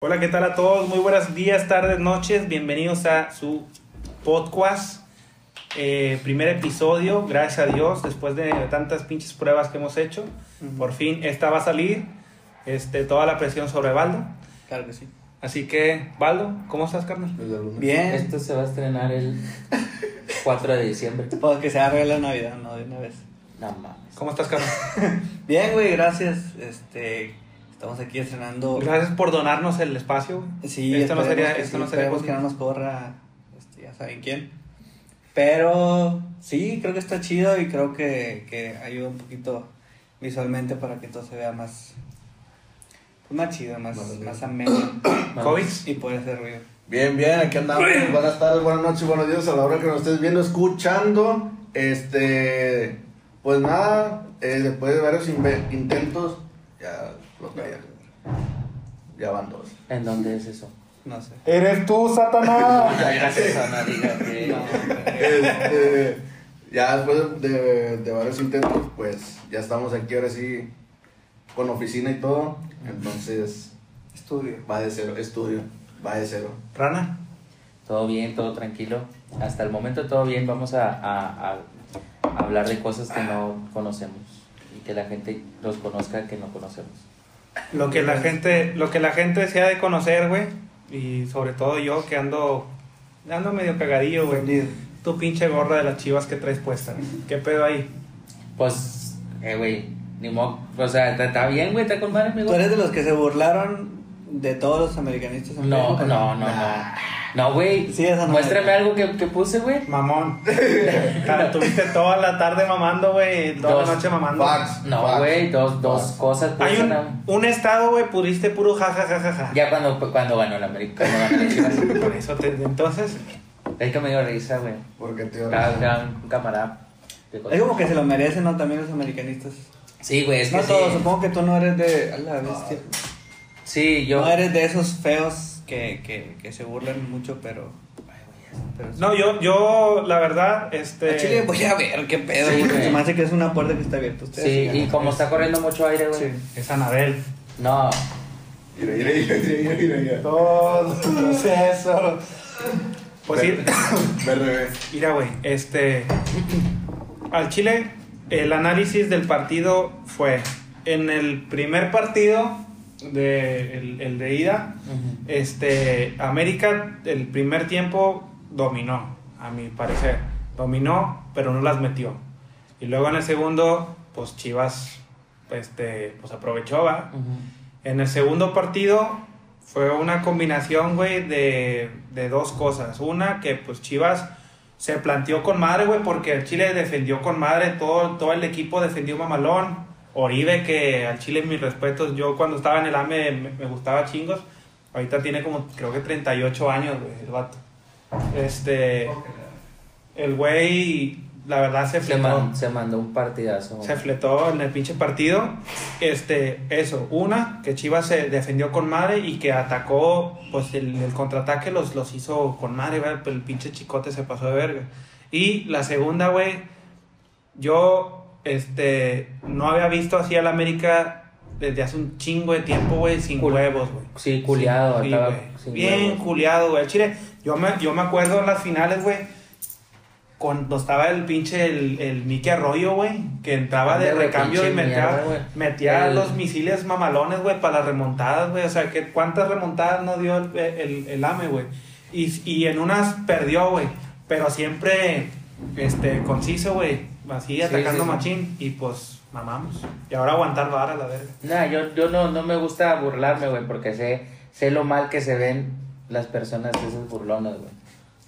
Hola, ¿qué tal a todos? Muy buenos días, tardes, noches. Bienvenidos a su podcast. Eh, primer episodio, gracias a Dios, después de tantas pinches pruebas que hemos hecho. Por fin esta va a salir. Este, toda la presión sobre Baldo. Claro que sí. Así que, Baldo, ¿cómo estás, carnal? Bien. Esto se va a estrenar el 4 de diciembre. O que se haga la Navidad, no, de una vez. No mames. ¿Cómo estás, carnal? Bien, güey, gracias. Este, estamos aquí estrenando. Gracias por donarnos el espacio. güey. Sí, esto no sería, esperemos que esto sí, no sería que no nos corra, este, ya saben quién. Pero sí, creo que está chido y creo que, que ayuda un poquito visualmente para que todo se vea más, pues, más chido, más, Más más ameno COVID. y puede hacer ruido. Bien, bien, aquí andamos. Buenas tardes, buenas noches, buenos días a la hora que nos estés viendo, escuchando. Este, pues nada, eh, después de varios intentos, ya lo. Ya van dos. ¿En dónde es eso? No sé. ¡Eres tú, Satanás! Ya gracias a una diga que... Este, ya después de, de varios intentos, pues ya estamos aquí ahora sí con oficina y todo. Entonces, Estudio. va de cero, estudio, va de cero. Rana. Todo bien, todo tranquilo. Hasta el momento todo bien. Vamos a, a- a hablar de cosas que no conocemos y que la gente los conozca que no conocemos. Lo que la gente, lo que la gente desea de conocer, güey. Y sobre todo yo que ando, ando medio cagadillo, güey. Tu pinche gorra de las chivas que traes puesta. ¿Qué pedo ahí? Pues, eh, güey, ni modo. O sea, está- bien, güey, está con madre, amigo. ¿Tú eres de los que se burlaron de todos los americanistas? en No, no, no, no. No, güey. Sí, esa no Muéstrame algo que, que puse, güey. Mamón. Claro, Tuviste toda la tarde mamando, güey. Toda Dos. la noche mamando. No, güey, dos, dos cosas. Hay un, un estado, güey, pudiste puro jajajajaja. Ya cuando, cuando ganó el América, cuando ganó el Chivas. Por eso, te- entonces, Es que me dio risa, güey. Porque te Cada, cada un camarada. Es como que se lo merecen, ¿no? También los americanistas. Sí, güey, es que no sí. todos, supongo que tú no eres de. A la bestia. Sí, yo. No eres de esos feos que, que, que se burlan mucho, pero. pero sí. no, yo, yo, la verdad, A este. Chile voy a ver qué pedo, Sí, porque se me hace que es una puerta que está abierta. Ustedes Sí, y como está corriendo mucho aire, güey. Sí. Es Anabel. No, Mira, mira, mira, mira, mira, mira. Todo el proceso. Pues sí. Mira, güey, este. Al Chile, el análisis del partido fue: en el primer partido, de, el, el de ida, Ujú. este, América, el primer tiempo dominó, a mi parecer. Dominó, pero no las metió. Y luego en el segundo, pues Chivas, este, pues aprovechó, ¿va? Ujú. En el segundo partido fue una combinación, güey, de, de dos cosas. Una, que pues Chivas se planteó con madre, güey, porque el Chile defendió con madre, todo, todo el equipo defendió mamalón. Oribe, que al Chile mis respetos, yo cuando estaba en el AME me, me gustaba chingos. Ahorita tiene como, creo que 38 años, güey, el vato. Este, el güey, la verdad se Se, fletó. man- se mandó un partidazo. Se fletó en el pinche partido. Este, eso, una, que Chivas se defendió con madre y que atacó, pues el, el contraataque los, los hizo con madre. Pues el pinche chicote se pasó de verga. Y la segunda, güey, yo, este, no había visto así al América desde hace un chingo de tiempo, güey, sin Cul- huevos, güey. Sí, culiado. Sí, estaba sin Bien huevos. culiado, güey. Chile, yo me, yo me acuerdo en las finales, güey, cuando estaba el pinche, el, el Mickey Arroyo, güey, que entraba de recambio y metía, mierda, metía El- los misiles mamalones, güey, para las remontadas, güey. O sea, que ¿cuántas remontadas no dio el, el, el AME, güey? Y, y en unas perdió, güey. Pero siempre, este, conciso, güey. Así, Sí, atacando sí, sí. machín. Y pues, mamamos. Y ahora aguantar vara, la verga. Nah, yo, yo no, no me gusta burlarme, güey, porque sé, sé lo mal que se ven las personas de esas burlonas, güey.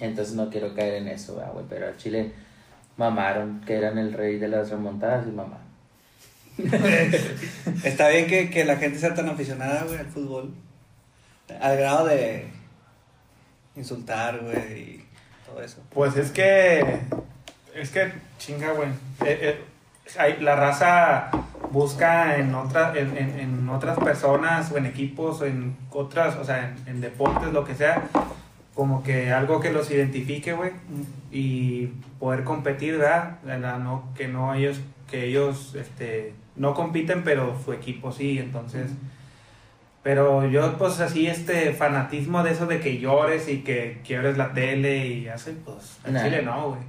Entonces no quiero caer en eso, ah, güey. Pero al Chile mamaron que eran el rey de las remontadas y mamaron. Está bien que, que la gente sea tan aficionada, güey, al fútbol. Al grado de insultar, güey, y todo eso. Pues es que. Es que, chinga, güey. Eh, eh, hay- la raza busca en, otra, en, en- en otras personas o en equipos o en otras, o sea, en, en deportes, lo que sea, como que algo que los identifique, güey, y poder competir, ¿verdad? La- no, que no ellos, que ellos, este, no compiten, pero su equipo sí, entonces Pero yo, pues así, este fanatismo de eso de que llores y que quiebres la tele y así, pues Nah. chile no, güey.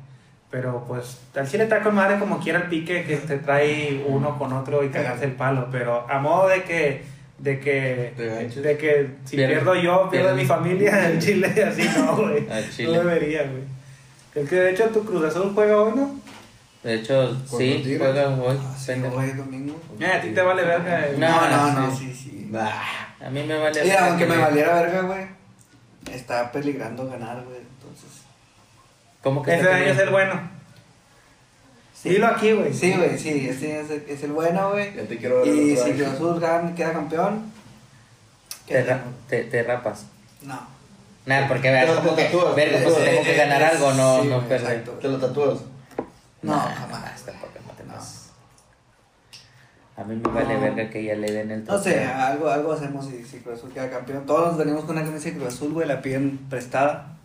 Pero pues al chile está con madre como quiera el pique que te trae uno con otro y cagarse el palo. Pero a modo de que, de que, de que si Pierde- pierdo yo, pierdo pierde. mi familia, el chile así no, güey. Al No debería, güey. El que de hecho tu Cruz Azul juega hoy, ¿no? De hecho, sí, Tigres. juega hoy. Ah, sí, hoy domingo. Eh, a ti te vale verga. eh. No, No, no, no, no, sí. sí. A mí me vale. Verga aunque que me valiera verga, güey, está peligrando ganar, güey. ¿Cómo que Ese es el bueno. Dilo aquí, güey. Sí, güey, sí, este es el, es el bueno, güey. Ya te quiero ver Y si Azul gana, queda campeón. Te, te, te rapas. No. Nada, porque veas Pero como te que, tatúas, verga, te pues tengo que ganar algo, no, Sí, no perder. exacto. Te lo tatúas. No, Nah, jamás. tampoco, no te No. pases. A mí me vale No. verga que ya le den el No sé, trofeo. algo, algo hacemos si, si Cruz Azul queda campeón. Todos nos venimos con una camisa de Cruz Azul, güey, la piden prestada.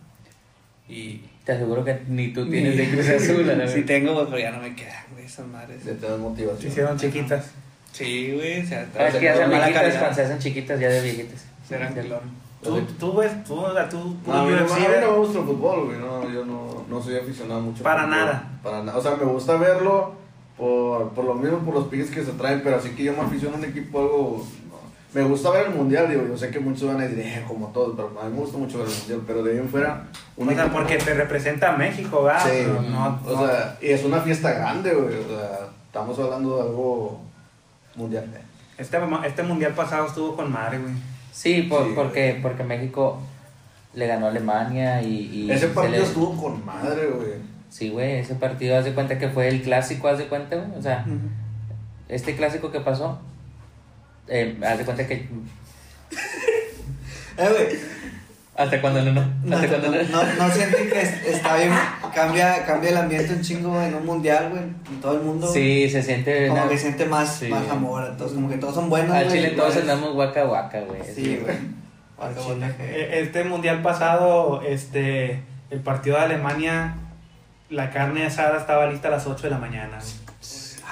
Y. Te aseguro que ni tú tienes de Cruz Azul, a Sí tengo, güey, pero ya no me quedan, güey, esas madres. De tener motivación. Se hicieron chiquitas. Sí, güey, o sea, Ah, es que ya viejitas calidad. cuando se hacen chiquitas, ya de viejitas. Serán Sí. clon. Tú, tú ves, tú, tú, tú No, a mí no, UFC, a mí no ¿verdad? me gusta el fútbol, güey. No, yo no, no soy aficionado mucho. Para fútbol. nada. Para nada. O sea, me gusta verlo por, por lo mismo, por los piques que se traen, pero así que yo me aficiono a un equipo algo. Me gusta ver el mundial, digo. Yo sé que muchos van a decir, eh, como todos, pero a mí me gusta mucho ver el mundial. Pero de ahí en fuera, O sea, equipo- porque te representa a México, ¿verdad? Sí, Pero no, o no- sea, y es una fiesta grande, güey. O sea, estamos hablando de algo mundial. este, este mundial pasado estuvo con madre, güey. Sí, por- Sí, porque, porque México le ganó a Alemania y... y Ese se partido le- estuvo con madre, güey. Sí, güey, ese partido, haz de cuenta que fue el clásico, haz de cuenta, güey. O sea, este clásico que pasó, eh, haz de cuenta que... Eh, güey, ¿Hasta cuando no? no? no, ¿Hasta no, cuando no? no, no sienten que es- está bien, cambia, cambia el ambiente un chingo en un mundial, güey, en todo el mundo. Sí, se siente... Como una- que siente más, Sí. más amor a todos, como que todos son buenos. Al Chile todos andamos guaca guaca, güey. Sí, güey. Eh, Este mundial pasado, este, el partido de Alemania, la carne asada estaba lista a las 8 de la mañana.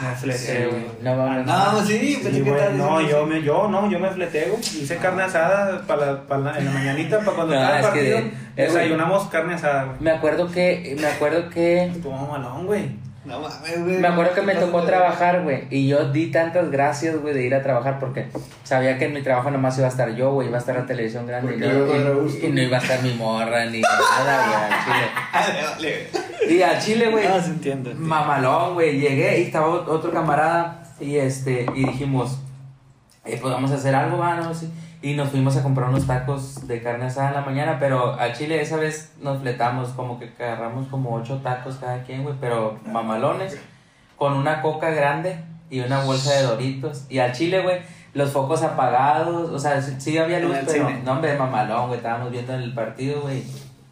Me fleté, Sí, güey. güey. No mames. No, sí, Sí, que güey, estabas no, yo me, yo no, yo me fleté, güey. Hice carne asada para la, para la- en la mañanita, para cuando No, estaba partido. eh, desayunamos carne asada, güey. Me acuerdo que... Me acuerdo que... Estuvo malón, güey. No mames, güey. Me acuerdo que me tocó trabajar, güey. Y yo di tantas gracias, güey, de ir a trabajar porque sabía que en mi trabajo nomás iba a estar yo, güey. Iba a estar la televisión grande. Y no, y- y no iba a estar mi morra ni nada, güey, al chile. Vale. Y al chile, güey. No, se entiende. Mamalón, güey. Llegué y estaba ot- otro camarada y este y dijimos, eh, pues vamos a hacer algo, va, no Sí. Y nos fuimos a comprar unos tacos de carne asada en la mañana, pero al chile esa vez nos fletamos, como que agarramos como ocho tacos cada quien, güey, pero mamalones, con una coca grande y una bolsa de doritos. Y al chile, güey, los focos apagados, o sea, sí, había luz, pero no, hombre, mamalón, güey, estábamos viendo el partido, güey.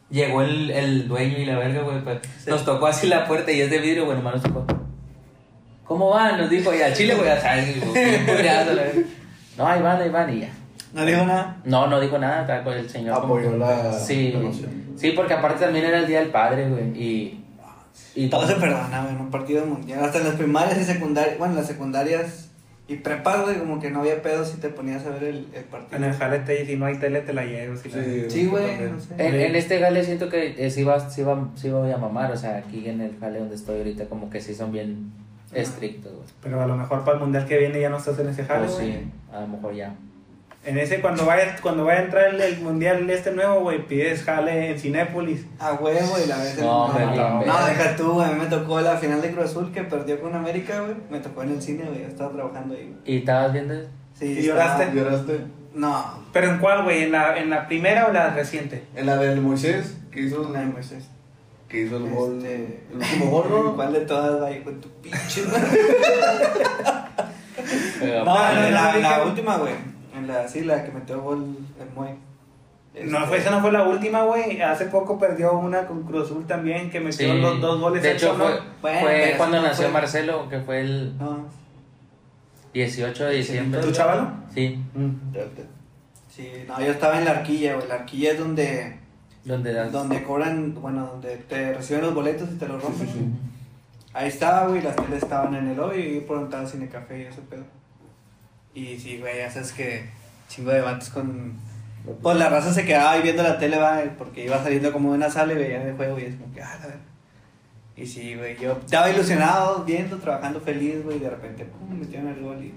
Llegó el, el dueño y la verga, güey, pues nos tocó así la puerta y es de vidrio, güey, nomás nos tocó. ¿Cómo van? Nos dijo, y al chile, güey, o sea. No, ahí van, ahí van, y ya. No dijo nada. No, no dijo nada, estaba con el señor. como Apoyó que- la- Sí, la sí, porque aparte también era el Día del Padre, güey, y... y Todo se perdona, güey, en un partido mundial. Hasta en las primarias y secundarias, bueno, en las secundarias y prepas, güey, como que no había pedo si te ponías a ver el, el partido. En el jalete y si no hay tele te la llevo. Si la- Sí. Güey, también. no sé. En, en este jale siento que eh, sí, va, sí, va, sí voy a mamar, o sea, aquí en el jale donde estoy ahorita como que sí son bien estrictos, güey. Pero a lo mejor para el mundial que viene ya no estás en ese jale, güey. sí, a lo mejor ya. En ese, cuando vaya, cuando vaya a entrar el, el mundial este nuevo, güey, pides jale en Cinépolis. A huevo y la vez del- No, no, no, no, deja tú, güey, a mí me tocó la final de Cruz Azul que perdió con América, güey. Me tocó en el cine, güey, yo estaba trabajando ahí, güey. ¿Y estabas viendo eso? Sí, ¿Y estaba- lloraste? ¿Lloraste? No, ¿Pero en cuál, güey? ¿En la, ¿En la primera o la reciente? En la del Moisés, que hizo, la de Moisés. que hizo el gol. Este- El último gol, ¿no? ¿Cuál de todas ahí con tu pinche No, no, en la, la última, güey. En la, sí, la que metió gol el Moy. No, fue, esa no fue la última, güey. Hace poco perdió una con Cruz Azul también, que metió sí. los dos goles. De hecho, fue, Bueno, fue cuando no nació fue- Marcelo, que fue el No, 18 de diciembre. ¿Tu chavalo? Sí, Mm. sí, no, yo estaba en la arquilla, güey. La arquilla es donde, donde das... donde cobran, bueno, donde te reciben los boletos y te los rompen. Ahí estaba, güey, las teles estaban en el lobby y yo por donde estaba cine café y ese pedo. Y sí, güey, ya sabes que chingo de vatos con. Pues la raza se quedaba ahí viendo la tele, va, porque iba saliendo como de una sala y veía el juego y es como que, ah, la verdad. Y sí, güey, yo estaba ilusionado, viendo, trabajando feliz, güey, y de repente, pum, metieron el gol y.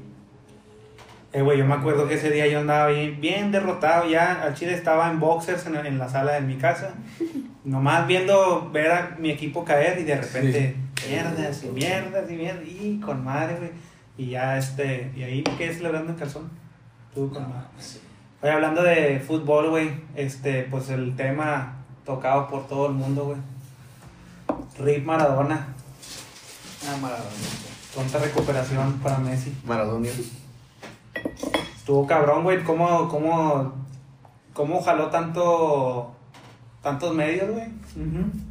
Eh, güey, yo me acuerdo que ese día yo andaba bien, bien derrotado ya. Al chile estaba en boxers en, en la sala de mi casa. Nomás viendo ver a mi equipo caer y de repente mierdas y mierdas y mierdas. Y con madre, güey. Y ya este. Y ahí me quedé celebrando en calzón. Tú con. Oye, hablando de fútbol, güey. Este, pues el tema tocado por todo el mundo, güey. Rip Maradona. Ah, Maradona. Pronta recuperación para Messi. Maradona. Estuvo cabrón, güey. ¿Cómo, cómo, cómo jaló tanto, tantos medios, güey?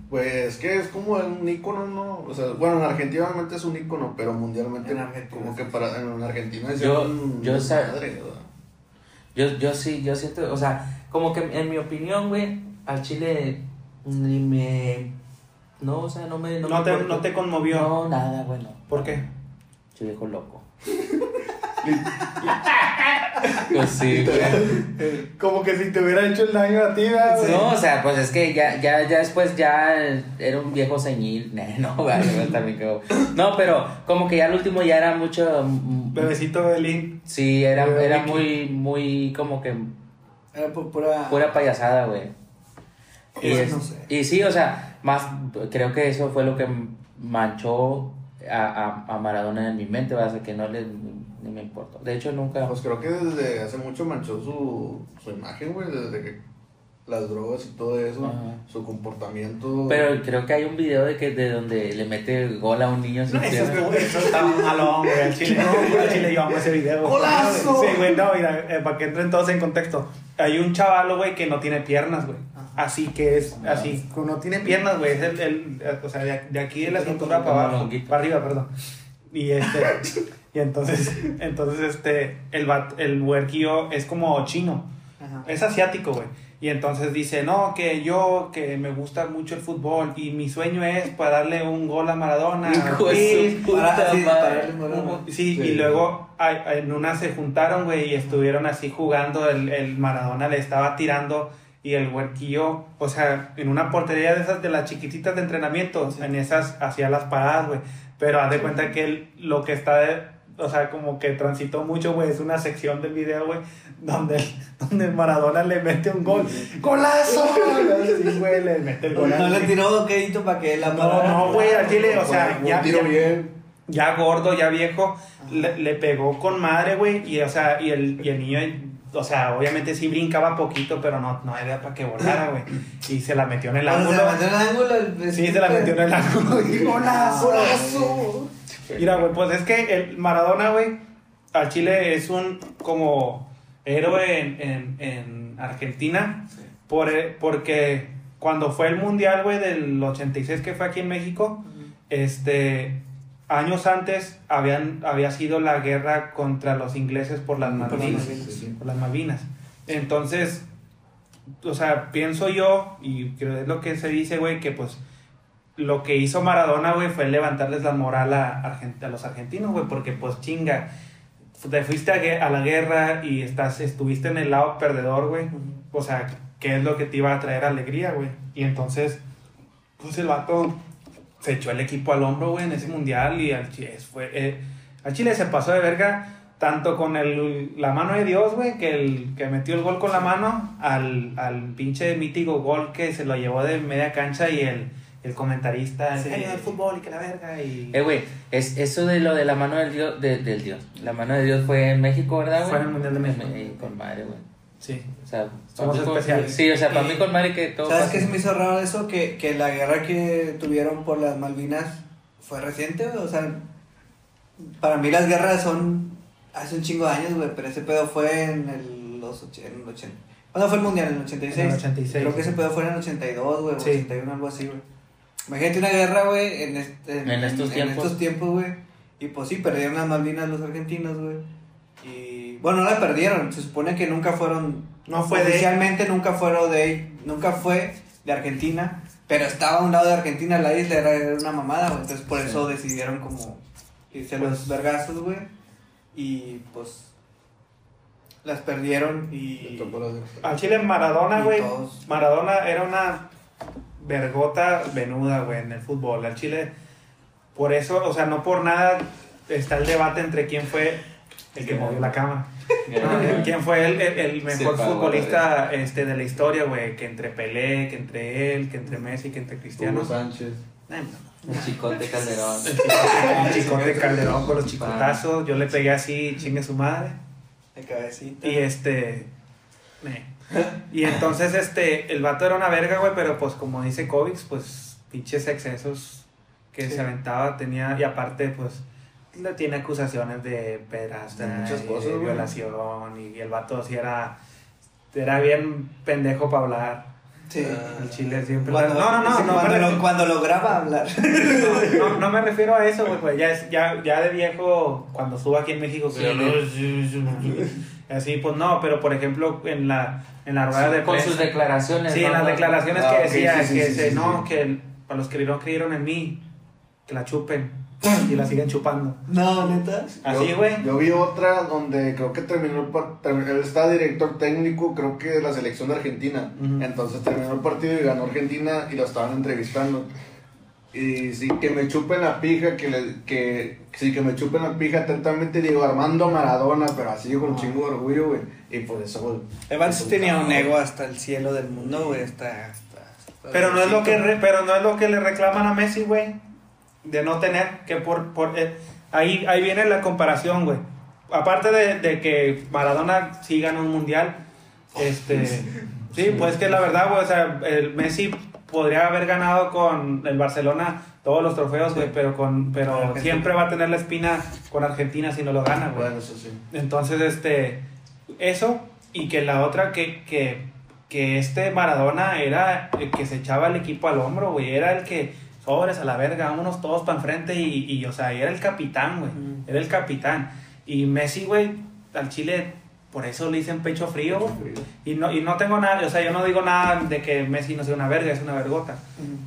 Pues que es como un ícono, ¿no? O sea, bueno, en Argentina obviamente es un ícono, pero mundialmente En Argentina, como que para en Argentina es Yo- un yo madre. Yo, yo sí, yo siento, o sea, como que en mi opinión, güey, al Chile ni me... No, o sea, no me... No, me te, no te conmovió. No, nada, bueno. ¿Por qué? Che viejo loco. pues sí, güey. Como que si te hubiera hecho el daño a ti, ¿verdad, güey? No, o sea, pues es que ya, ya, ya después ya era un viejo señil. No, güey, también quedó. No, pero como que ya al último ya era mucho. mm, Bebecito Belín. Sí, era, era muy, muy como que Era pura. pura payasada, güey. Y, Eso es- no sé. y sí, o sea, más creo que eso fue lo que manchó a, a, a Maradona en mi mente, ¿verdad? O sea, que no le ni me importó. De hecho, nunca. Pues creo que desde hace mucho manchó su, su imagen, güey, desde que las drogas y todo eso, Ajá. su comportamiento. Pero creo que hay un video de que de donde le mete gol a un niño sin No, eso, eso estaba malón, güey. Al chile, al chile yo amo ese video. ¡Golazo! Sí, güey, no, mira, eh, para que entren todos en contexto. Hay un chavalo, güey, que no tiene piernas, güey. Así que es, así, que no tiene piernas, güey. Es el, el- o sea, de, de aquí de la cintura para abajo, para arriba, perdón. Y este, y entonces, entonces este, el, bat- el huerquillo es como chino. Ajá. Es asiático, güey. Y entonces dice, no, que yo, que me gusta mucho el fútbol y mi sueño es para darle un gol a Maradona. Hijo de Sí, Para- sí, madre. para darle un gol a Maradona. Sí, Sí. y luego en una se juntaron, güey, y estuvieron así jugando, el, el Maradona le estaba tirando y el huerquillo, o sea, en una portería de esas de las chiquititas de entrenamiento, en esas hacía las paradas, güey, pero haz de cuenta que él, lo que está, de- o sea, como que transitó mucho, güey, es una sección del video, güey, donde, donde el Maradona le mete un gol, ¡golazo! Sí, güey, le mete el gol. No le tiró crédito para que la No, no, güey, al chile, o sea, ya, tiro ya- bien. ya gordo, ya viejo, le, le pegó con madre, güey, y o sea, y el, y el niño, o sea, obviamente sí brincaba poquito, pero no, no había para que volara, güey, y se la metió en el ángulo. se metió en el ángulo. el- Sí, se la metió en el ángulo, y golazo. Golazo. Mira, güey, pues es que el Maradona, güey, al Chile es un como héroe en, en, en Argentina, por, eh, porque cuando fue el Mundial, güey, del 86 que fue aquí en México, este años antes habían había sido la guerra contra los ingleses por las Por las Malvinas, por las Malvinas. Entonces, o sea, pienso yo y creo es lo que se dice, güey, que pues lo que hizo Maradona, güey, fue levantarles la moral a, Argent- a los argentinos, güey, porque pues chinga, te fuiste a, la guerra y estás estuviste en el lado perdedor, güey. O sea, ¿qué es lo que te iba a traer alegría, güey? Y entonces, pues el vato se echó el equipo al hombro, güey, en ese mundial y al Chile, fue, eh, al Chile se pasó de verga tanto con el, la mano de Dios, güey, que, el, que metió el gol con la mano, al, al pinche mítico gol que se lo llevó de media cancha y el, el comentarista, el Sí. genio del fútbol y que la verga y... Eh, güey, es, eso de lo de la mano del Dios, de- del Dios. La mano de Dios fue en México, ¿verdad, güey? Fue en el Mundial de México. Eh, Con madre, güey. Sí. O sea, Somos especiales. Sí, o sea, para mí con madre que todo ¿Sabes qué se me hizo raro eso? Que, que la guerra que tuvieron por las Malvinas fue reciente, güey. O sea, para mí las guerras son hace un chingo de años, güey. Pero ese pedo fue en el, los och- en el 80. ¿Cuándo fue el mundial? En el 86. En el 86. Creo que ese pedo fue en el 82, güey. o Sí. 81, algo así, güey. Imagínate una guerra, güey, en, este, En estos tiempos. estos tiempos, güey. Y pues sí, perdieron las Malvinas los argentinos, güey. Y bueno, no la perdieron. Se supone que nunca fueron No fue de- oficialmente nunca fueron de nunca fue de Argentina, pero estaba a un lado de Argentina, la isla era, era una mamada, güey. Entonces por eso decidieron como irse a los Pues- vergazos, güey. Y pues las perdieron y... Al Chile Maradona, güey. Maradona era una vergota venuda, güey, en el fútbol. Al Chile, por eso, o sea, no por nada está el debate entre quién fue el que movió la cama. ¿Quién fue el, el- el mejor pagó, futbolista este, de la historia, güey? Que entre Pelé, que entre él, que entre Messi, que entre Cristiano. Hugo Sánchez. Ay, no. El chicote Calderón. El chicote- el chicote Calderón con los chicotazos. Yo le pegué así, chingue su madre. De cabecita. Y este. eh. Y entonces, este, el vato era una verga, güey, pero pues como dice Kovics, pues pinches excesos que Sí. se aventaba, tenía, y aparte, pues, le tiene acusaciones de pederasta, De muchas y cosas, de güey. violación, y el vato sí era, era bien pendejo para hablar. Sí. El chile siempre. Cuando, no, no, no, sí, no, cuando, refiero- lo, cuando lograba hablar. no, no, no me refiero a eso, güey, pues ya, es, ya, ya de viejo, cuando estuvo aquí en México, que así, pues no, pero por ejemplo, en la, en la rueda de Con prensa. sus declaraciones. Sí, ¿no? en las declaraciones Ah, que decía, sí, sí, que sí, sí, no, sí. que para los que no creyeron en mí, que la chupen y la siguen chupando. No, neta. Así, Yo- güey. Yo vi otra donde creo que terminó el partido. Él está director técnico, creo que de la selección de Argentina. Ujú. Entonces terminó el partido y ganó Argentina y lo estaban entrevistando. Y sí, que me chupen la pija, que, le, que sí, que me chupen la pija atentamente, digo Armando Maradona, pero así con un chingo de orgullo, güey. Y por eso, güey. Evans tenía un ego hasta el cielo del mundo, güey. Hasta, hasta, hasta Pero no es lo que re- pero no es lo que le reclaman a Messi, güey, de no tener que por por eh, ahí ahí viene la comparación, güey. Aparte de, de que Maradona sí ganó un mundial, este sí, pues que la verdad, güey, o sea, el Messi podría haber ganado con el Barcelona todos los trofeos, güey, pero con pero Argentina. siempre va a tener la espina con Argentina si no lo gana, güey. Bueno, eso sí. Entonces, este, eso y que la otra que, que, que este Maradona era el que se echaba el equipo al hombro, güey, era el que sobres a la verga, vámonos todos para enfrente y, y, o sea, era el capitán, güey, Mm. era el capitán. Y Messi, güey, al Chile, por eso le dicen pecho frío, güey. Y no, y no tengo nada, o sea, yo no digo nada de que Messi no sea una verga, es una vergota,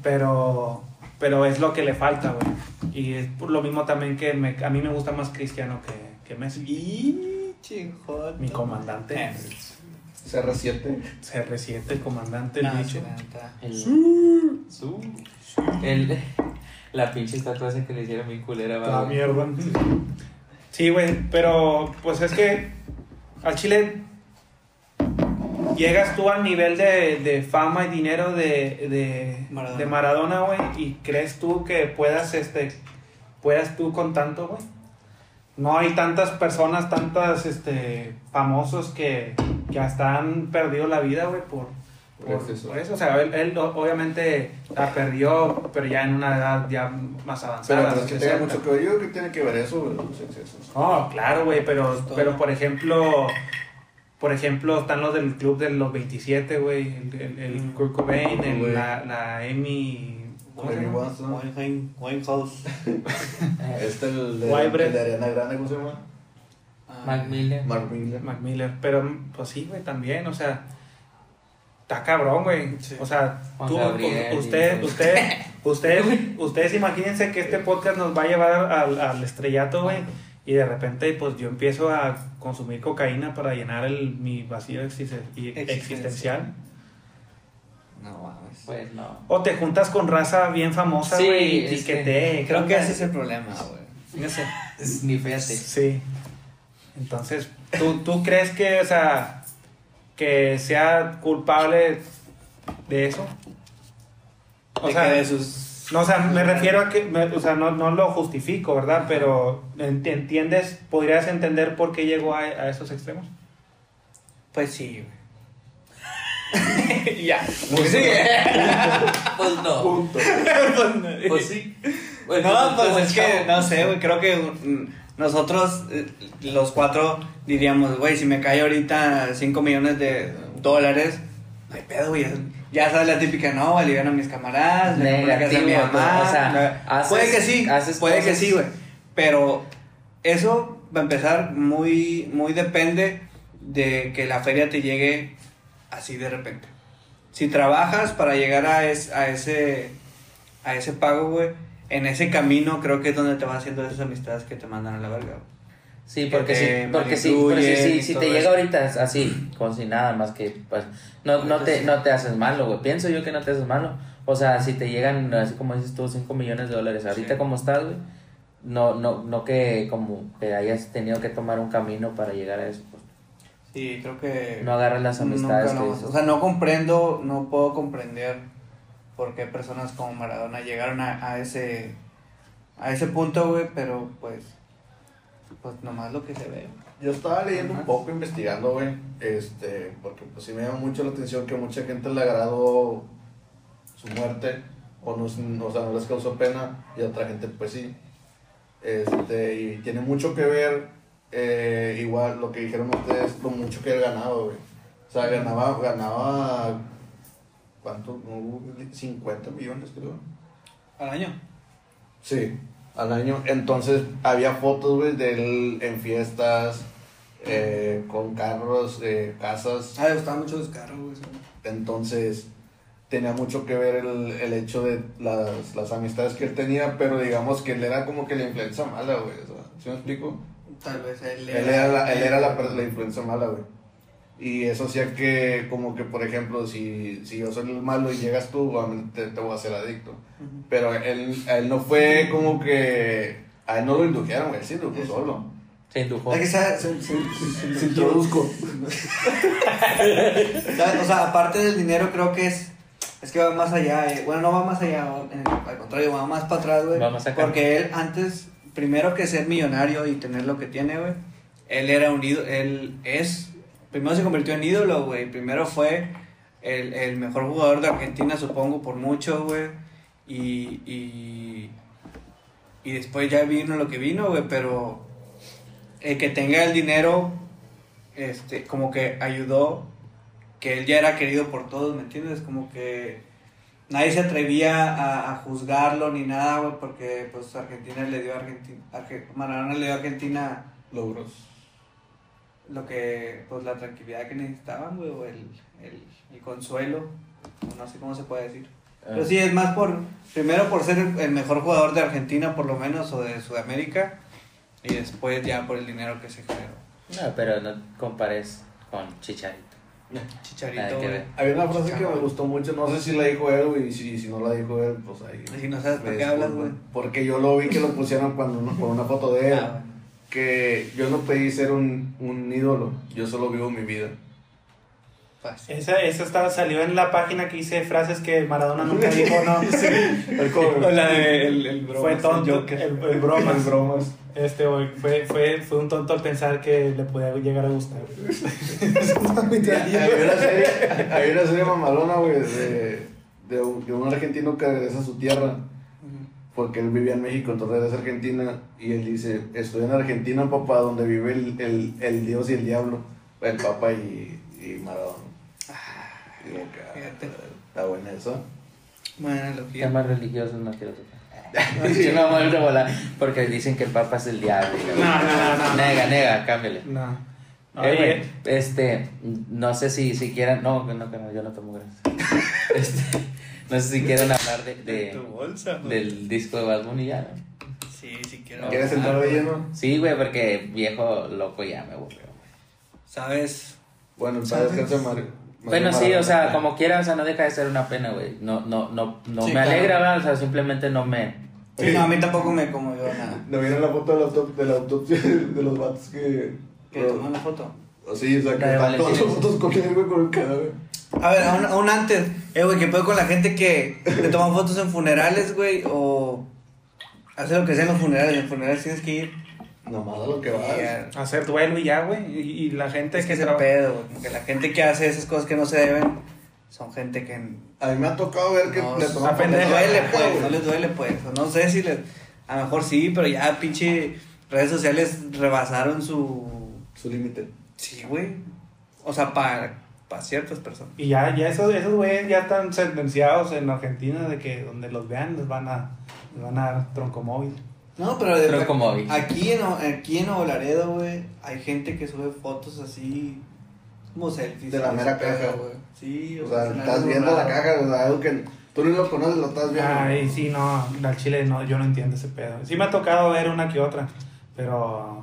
pero, pero es lo que le falta, güey. Y es por lo mismo también que me- a mí me gusta más Cristiano que, que Messi. Y chingón. Mi comandante. Eh, CR7. CR7, comandante, el no, bicho. sí. El, su, el, la pinche estatua esa que le hicieron mi culera, va, La güey. mierda. Sí, güey, pero pues es que al Chile llegas tú al nivel de, de fama y dinero de, de Maradona. de Maradona, güey, y crees tú que puedas, este, puedas tú con tanto, güey. No hay tantas personas, tantas, este, famosos que, que hasta han perdido la vida, güey, por, por, Por eso. O sea, él, él obviamente la perdió, pero ya en una edad ya más Pero avanzada. pues, los que tenga 60. mucho que ver. Yo creo que tiene que ver eso, güey, los excesos. Oh, claro, güey, pero, Todo. pero por ejemplo, por ejemplo, están los del club de los 27, güey, el, el, el Mm. Kurt Cobain, el- la, la Amy... ¿cómo se Amy llama? Winehouse. Eh, Este, el de, el de Ariana Grande, ¿cómo se llama? Mac Miller. Mark Miller. Mac Miller, pero pues sí, güey, también, o sea, está cabrón, güey. Sí. O sea, tú, Gabriel, usted, y- usted, ustedes, ustedes imagínense que este podcast nos va a llevar al, al estrellato, güey. Y de repente, pues yo empiezo a consumir cocaína para llenar el, mi vacío existen- y- Existencial. No mames. Pues no. O te juntas con raza bien famosa, Sí, güey, y es que te... Creo que ese es el problema, güey. No sé. Ni fíjate. Sí. Entonces, ¿tú, ¿tú crees que, o sea, que sea culpable de eso? O De sea, que de sus... no, o sea, me refiero a que, me- o sea, no, no lo justifico, ¿verdad? Pero, ¿ent- ¿entiendes? ¿Podrías entender por qué llegó a, a esos extremos? Pues sí, güey. ya. Pues sí. pues no. Punto. Pues sí. Pues No, pues como es que, no sé, güey, creo que nosotros, eh, los cuatro, diríamos, güey, si me cae ahorita 5 millones de dólares, no hay pedo, güey. Ya sabes la típica, no, alivian a mis camaradas, le la casa a mi mamá. o sea, no, haces- puede que sí, puede que sí, güey. Pero eso, va a empezar, muy, muy depende de que la feria te llegue así de repente. Si trabajas para llegar a, es- a ese a ese pago, güey, en ese camino creo que es donde te vas haciendo esas amistades que te mandan a la verga. Sí, que porque, si, porque, si, porque si, si te llega ahorita así, con sin nada más que, pues, no, no, te, no te haces malo, güey. Pienso yo que no te haces malo. O sea, si te llegan, así como dices tú, 5 millones de dólares, ahorita Sí. como estás, güey, no, no, no que como que hayas tenido que tomar un camino para llegar a eso. pues. Sí, creo que... No agarras las amistades nunca que. O sea, no comprendo, no puedo comprender por qué personas como Maradona llegaron a, a ese a ese punto, güey, pero pues pues nomás lo que se ve. Yo estaba leyendo un poco, investigando, güey, este, porque pues sí me llama mucho la atención que mucha gente le agradó su muerte, o no, o sea, no les causó pena, y otra gente pues sí. Este, y tiene mucho que ver, eh, igual lo que dijeron ustedes, lo mucho que él ganado, güey. O sea, ganaba, ganaba, ¿cuánto? No, 50 millones, creo. Al año. Sí, al año. Entonces había fotos, güey, de él en fiestas, eh, con carros, eh, casas. Ah, le gustaban mucho los carros, güey. Entonces tenía mucho que ver el, el hecho de las, las amistades que él tenía, pero digamos que él era como que la influencia mala, güey. ¿Sí me explico? Tal vez él Él era la, él era la influencia mala, güey. Y eso hacía que, como que, por ejemplo, si, si yo soy el malo y llegas tú, te, te voy a hacer adicto. Ujú. Pero él, él no fue como que. A él no lo indujeron, güey, él se indujo solo. Se indujo. Es que se, se, se- se- Se introduzco. ¿Sabes? O sea, aparte del dinero, creo que es. Es que va más allá. eh, Bueno, no va más allá. en- al contrario, va más para atrás, güey. Va más acá. Porque él, antes, primero que ser millonario y tener lo que tiene, güey. Él era un ídolo. Él es. Primero se convirtió en ídolo, güey. Primero fue el, el mejor jugador de Argentina, supongo, por mucho, güey. Y, y. Y después ya vino lo que vino, güey. Pero. El que tenga el dinero. Este, como que ayudó que él ya era querido por todos, ¿me entiendes? Como que nadie se atrevía a, juzgarlo ni nada, güey, porque pues Argentina le dio a Argentina, Maradona le dio a Argentina Logros. Lo que, pues la tranquilidad que necesitaban, güey, o el, el, el consuelo, o no sé cómo se puede decir. Ah. Pero sí, es más por, primero por ser el, mejor jugador de Argentina, por lo menos, o de Sudamérica, y después ya por el dinero que se generó. No, pero no compares con Chicharito. Chicharito, güey. ver. Había una frase que me Chicharito. gustó mucho, no sé si la dijo él, güey, y si, si no la dijo él, pues ahí. Y si no sabes por qué hablas, disculpan. güey. Porque yo lo vi que lo pusieron cuando uno- con una foto de él. Ah. Que yo no pedí ser un, un ídolo, yo solo vivo mi vida. Fácil. Esa, esa estaba, salió en la página que hice frases que Maradona nunca dijo, ¿no? El cover. O la de el, el bromas, Fue el tonto. El, el bromas. El bromas. Este, güey, fue, fue, fue un tonto al pensar que le podía llegar a gustar. Hay una serie, hay una serie mamalona, güey, de, de, un, de un argentino que regresa a su tierra. Porque él vivía en México, entonces a Argentina. Y él dice: Estoy en Argentina, papá, donde vive el, el, el Dios y el diablo. El Papa y, y Maradona. Ah, fíjate. Está buena eso. Bueno, lo que Temas religiosos no quiero tocar. Yo no me voy a volar porque dicen que el Papa es el diablo. No, no, no, no. Nega, nega, cámbiale. No. Eh, este, no sé si, si quieran, no, que no, que no, yo no tomo gracias. Este, no sé si quieren hablar de, de- tu bolsa, güey. del disco de Bad Bunny ya, ¿no? Sí, sí quiero. ¿Quieres hablar, entrar de lleno? Sí, güey, porque viejo loco ya me aburrió. güey. ¿Sabes? Bueno, ¿Sabes? descansar, Mario. Bueno, sí, o sea, como quiera, o sea, no deja de ser una pena, güey. No, no, no, no Sí, me claro. alegra, ¿verdad? O sea, simplemente no me... Sí, no, a mí tampoco me conmovió nada. ¿No vieron la foto de la, autop- de la autopsia de los vatos que. ¿Que tomó una foto? O sí, o sea, que La de están todos Valentín. los fotos con el güey con el cadáver. A ver, aún, aún antes, eh, güey, ¿qué puedo con la gente que le toman fotos en funerales, güey? O hace lo que sea en los funerales. En funerales tienes que ir. Nomás a lo que va. y a- hacer duelo y ya, güey. Y, y la gente Es que el traba- pedo, güey. Como que la gente que hace esas cosas que no se deben son gente que A mí me ha tocado ver que no, le no toman fotos les duele, pues. güey. No les duele, pues. No sé si les. A lo mejor sí, pero ya pinche redes sociales rebasaron su. Su límite. Sí, güey. O sea, para, para ciertas personas. Y ya, ya esos, esos güeyes ya están sentenciados en Argentina de que donde los vean les van a, les van a dar troncomóvil. No, pero de Tronco móvil. aquí en, aquí en Nuevo Laredo, güey, hay gente que sube fotos así como selfies. De la mera caja. güey. Sí, O sea, se me estás viendo la caja, o sea, algo que tú ni lo conoces, lo estás viendo. Ay, sí, no, al chile no, yo no entiendo ese pedo. Sí me ha tocado ver una que otra, pero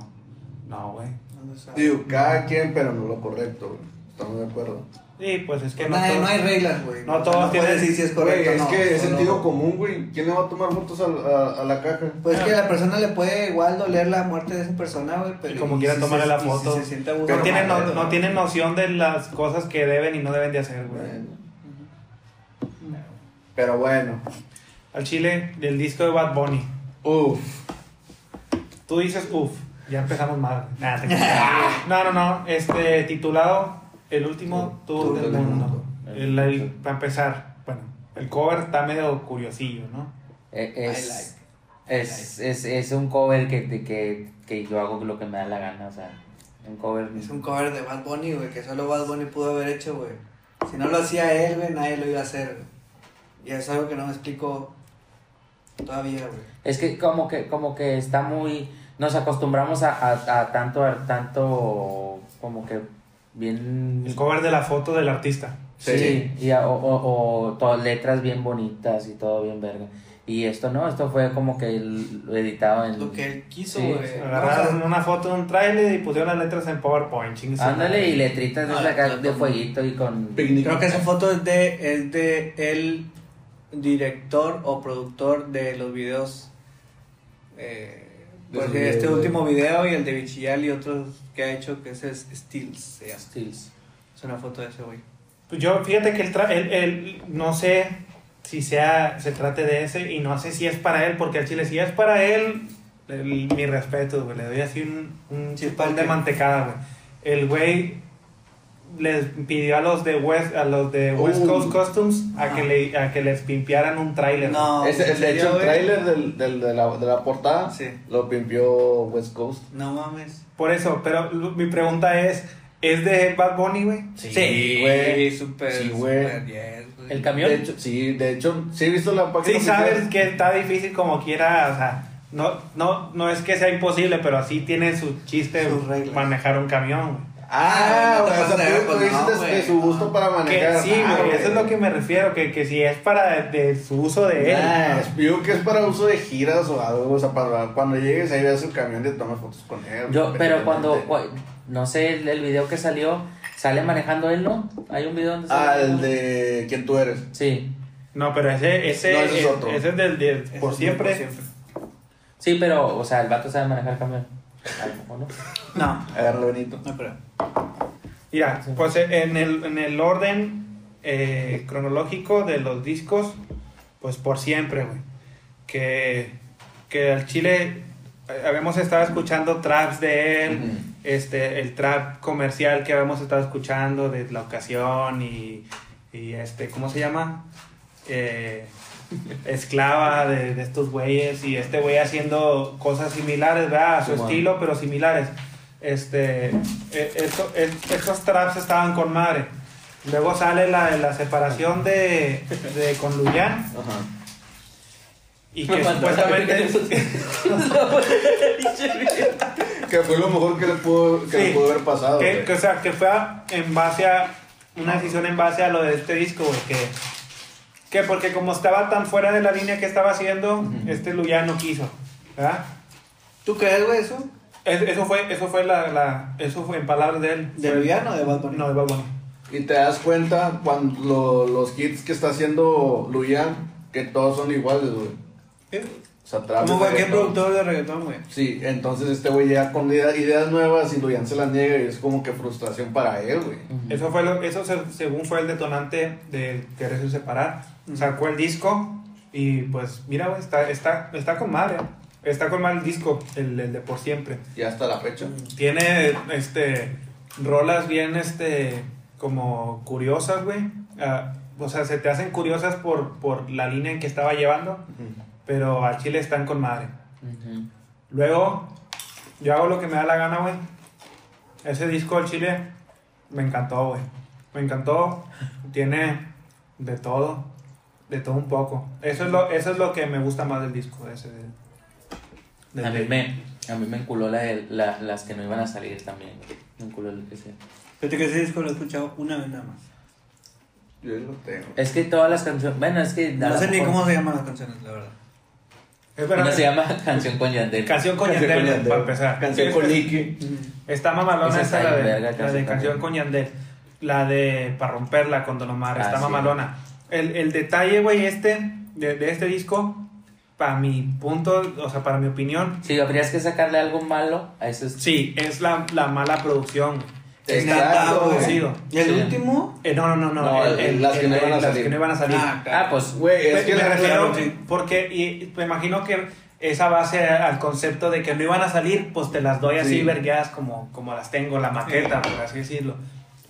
No, güey. No. Digo, cada quien, pero no lo correcto, güey. Estamos de acuerdo. Sí, pues es que no, no, hay, todos- no hay reglas, güey. no todos puedes tienen- decir si es correcto es no. que es sentido común, güey. ¿Quién le va a tomar fotos a, a- a la caja? Pues que a la persona le puede igual doler la muerte de esa persona, güey. pero Y como y quiera si tomarle se- la y si foto. se siente abuso, no, tienen, no, no ¿no? tienen noción de las cosas que deben y no deben de hacer, güey. Bueno. Pero bueno. Al chile, del disco de Bad Bunny. Uf. Tú dices, uff, ya empezamos mal. Nah, te- no, no, no. Este, titulado El último tour, Tour del del mundo. mundo. El- el- para empezar, bueno, el cover está medio curiosillo, ¿no? I Es, like. es, es, es un cover que, que, que yo hago lo que me da la gana, o sea, un cover. Es un cover de Bad Bunny, güey, que solo Bad Bunny pudo haber hecho, güey. Si no lo hacía él, güey, nadie lo iba a hacer, güey. Y es algo que no me explico todavía, güey. Es que como que, como que está muy, nos acostumbramos a, a, a tanto, a tanto, como que bien... El cover de la foto del artista. Sí, Sí. y a- o, o, o to- letras bien bonitas y todo bien verga. Y esto no, esto fue como que lo editado en... Lo que él quiso, Sí, güey. Agarraron una foto de un trailer y pusieron las letras en PowerPoint. Ándale y letritas de, sacar la- de fueguito y con... creo que esa foto es de, es de el director o productor de los videos. Eh, pues sus de este último video y el de Bichillal y otros que ha hecho, que ese es Steels. se llama. Stills. Es una foto de ese güey. Pues yo, fíjate que el, tra- el, el- no sé si sea, se trate de ese y no sé si es para él, porque al chile, si es para él, el- mi respeto, güey, le doy así un, un Sí, chipón ¿por de mantecada, güey. El güey les pidió a los de West, a los de West Uh. Coast Customs a que, le, a que les pimpearan un tráiler. No, Ese, ¿en el, de hecho, el tráiler del, del- de, la, de la portada Sí. lo pimpió West Coast. No mames. Por eso, pero lo- mi pregunta es, ¿es de Bad Bunny, güey? Sí, güey. Sí, güey. súper yes, güey. El camión. De hecho, sí, de hecho, sí he visto la página. Sí, sabes que está difícil como quiera, o sea, no, no, no es que sea imposible, pero así tiene su chiste manejar un camión, güey. Ah, Ah, güey, no o sea, tú, verga, dices no, de- su gusto para Que manejar. sí, Ah, güey, eso es lo que me refiero, que, que si es para de su uso de él. Creo que es para uso de giras o algo, o sea, para cuando llegues ahí veas el camión y te tomas fotos con él. Yo, pero cuando, no sé, el, el video que salió, sale manejando él, ¿no? Hay un video donde sale Ah, el de quién tú eres. Sí, No, pero ese, ese, No, ese es otro. ese es del, del Ese por es siempre. por siempre. sí, pero, o sea, el vato sabe manejar camión. A lo mejor no. No, Agárralo, Benito. no creo. Mira, pues en el, en el orden eh, cronológico de los discos, pues por siempre, güey. Que, que al Chile eh, habíamos estado escuchando traps de él, este, el trap comercial que habíamos estado escuchando de la ocasión y, y este, ¿cómo se llama? Eh, esclava de, de estos güeyes y este güey haciendo cosas similares, ¿verdad? A su estilo, pero similares. Este, eh, esto- estos traps estaban con madre. Luego sale la, la separación de, de con Luyan Ajá. y que supuestamente... Que fue lo mejor que le pudo, que le pudo haber pasado. Que, o sea, que fue a- en base a una decisión en base a lo de este disco, güey, que, que porque como estaba tan fuera de la línea que estaba haciendo, este Luyan no quiso, ¿verdad? ¿Tú crees, güey, eso? Es- Eso fue, eso fue la, la- eso fue en palabras de él. ¿De Luyan o de Bad Bunny? No, de Bad Bunny. Y te das cuenta cuando lo- los hits que está haciendo Luyan, que todos son iguales, güey. O sea, trap Como cualquier productor de reggaetón, güey. Sí, entonces este güey llega con idea- ideas nuevas y Luyan se las niega y es como que frustración para él, güey. Eso fue lo, eso se- según fue el detonante de quererse separar. Sacó el disco y pues mira, güey, está, está, está con madre. Está con mal el disco, el, el de por siempre. Y hasta la fecha. Tiene este rolas bien este como curiosas, güey. Ah, o sea, se te hacen curiosas por, por la línea en que estaba llevando, pero a Chile están con madre. Luego, yo hago lo que me da la gana, güey. Ese disco del Chile me encantó, güey. Me encantó. Tiene de todo, de todo un poco. Eso es lo, eso es lo que me gusta más del disco ese. de- A mí me, a mí me enculó la, de- la- las que no iban a salir también. Me enculó el que sea. Fíjate que ese disco lo he escuchado una vez nada más. Yo lo tengo. Es que todas las canciones, bueno, es que... No sé ni cómo se llaman las canciones, la verdad. Es verdad. Una se llama Canción con Yandel. Canción con Yandel, Yandel. para empezar. Canción con es- Nicky. Está mamalona Esa la de, verga, la Canción de Canción con Yandel. La de Para romperla con Don Omar. Ah, está sí. mamalona. El, el detalle, güey, este, de, de este disco, para mi punto, o sea, para mi opinión, Si habrías que sacarle algo malo a eso es... sí, es la, la mala producción. Está producido. ¿Y el Sí. último? Eh, no, no, no, no. No, el- el- las que el- no iban a las salir. que no iban a salir. Ah, pues... Güey, es Me- que me la- refiero claro, sí. porque y me imagino que esa base al concepto de que no iban a salir, pues te las doy así Sí. vergueadas como, como las tengo, la maqueta, por así decirlo.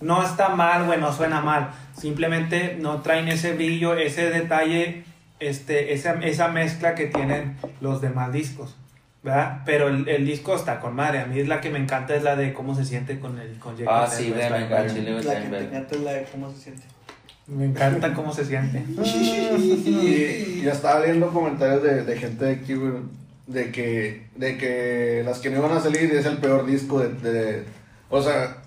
No está mal, güey, no suena mal. Simplemente no traen ese brillo, ese detalle, este, esa, esa mezcla que tienen los demás discos. ¿verdad? Pero el, el disco está con madre. A mí es la que me encanta, es la de cómo se siente con el con Jekyll Ah, sí, me encanta, La que bien te verga. encanta es la de cómo se siente. Me encanta cómo se siente. Y ya estaba leyendo comentarios de, de gente de aquí, güey, de que, de que las que no iban a salir es el peor disco de... de- o sea,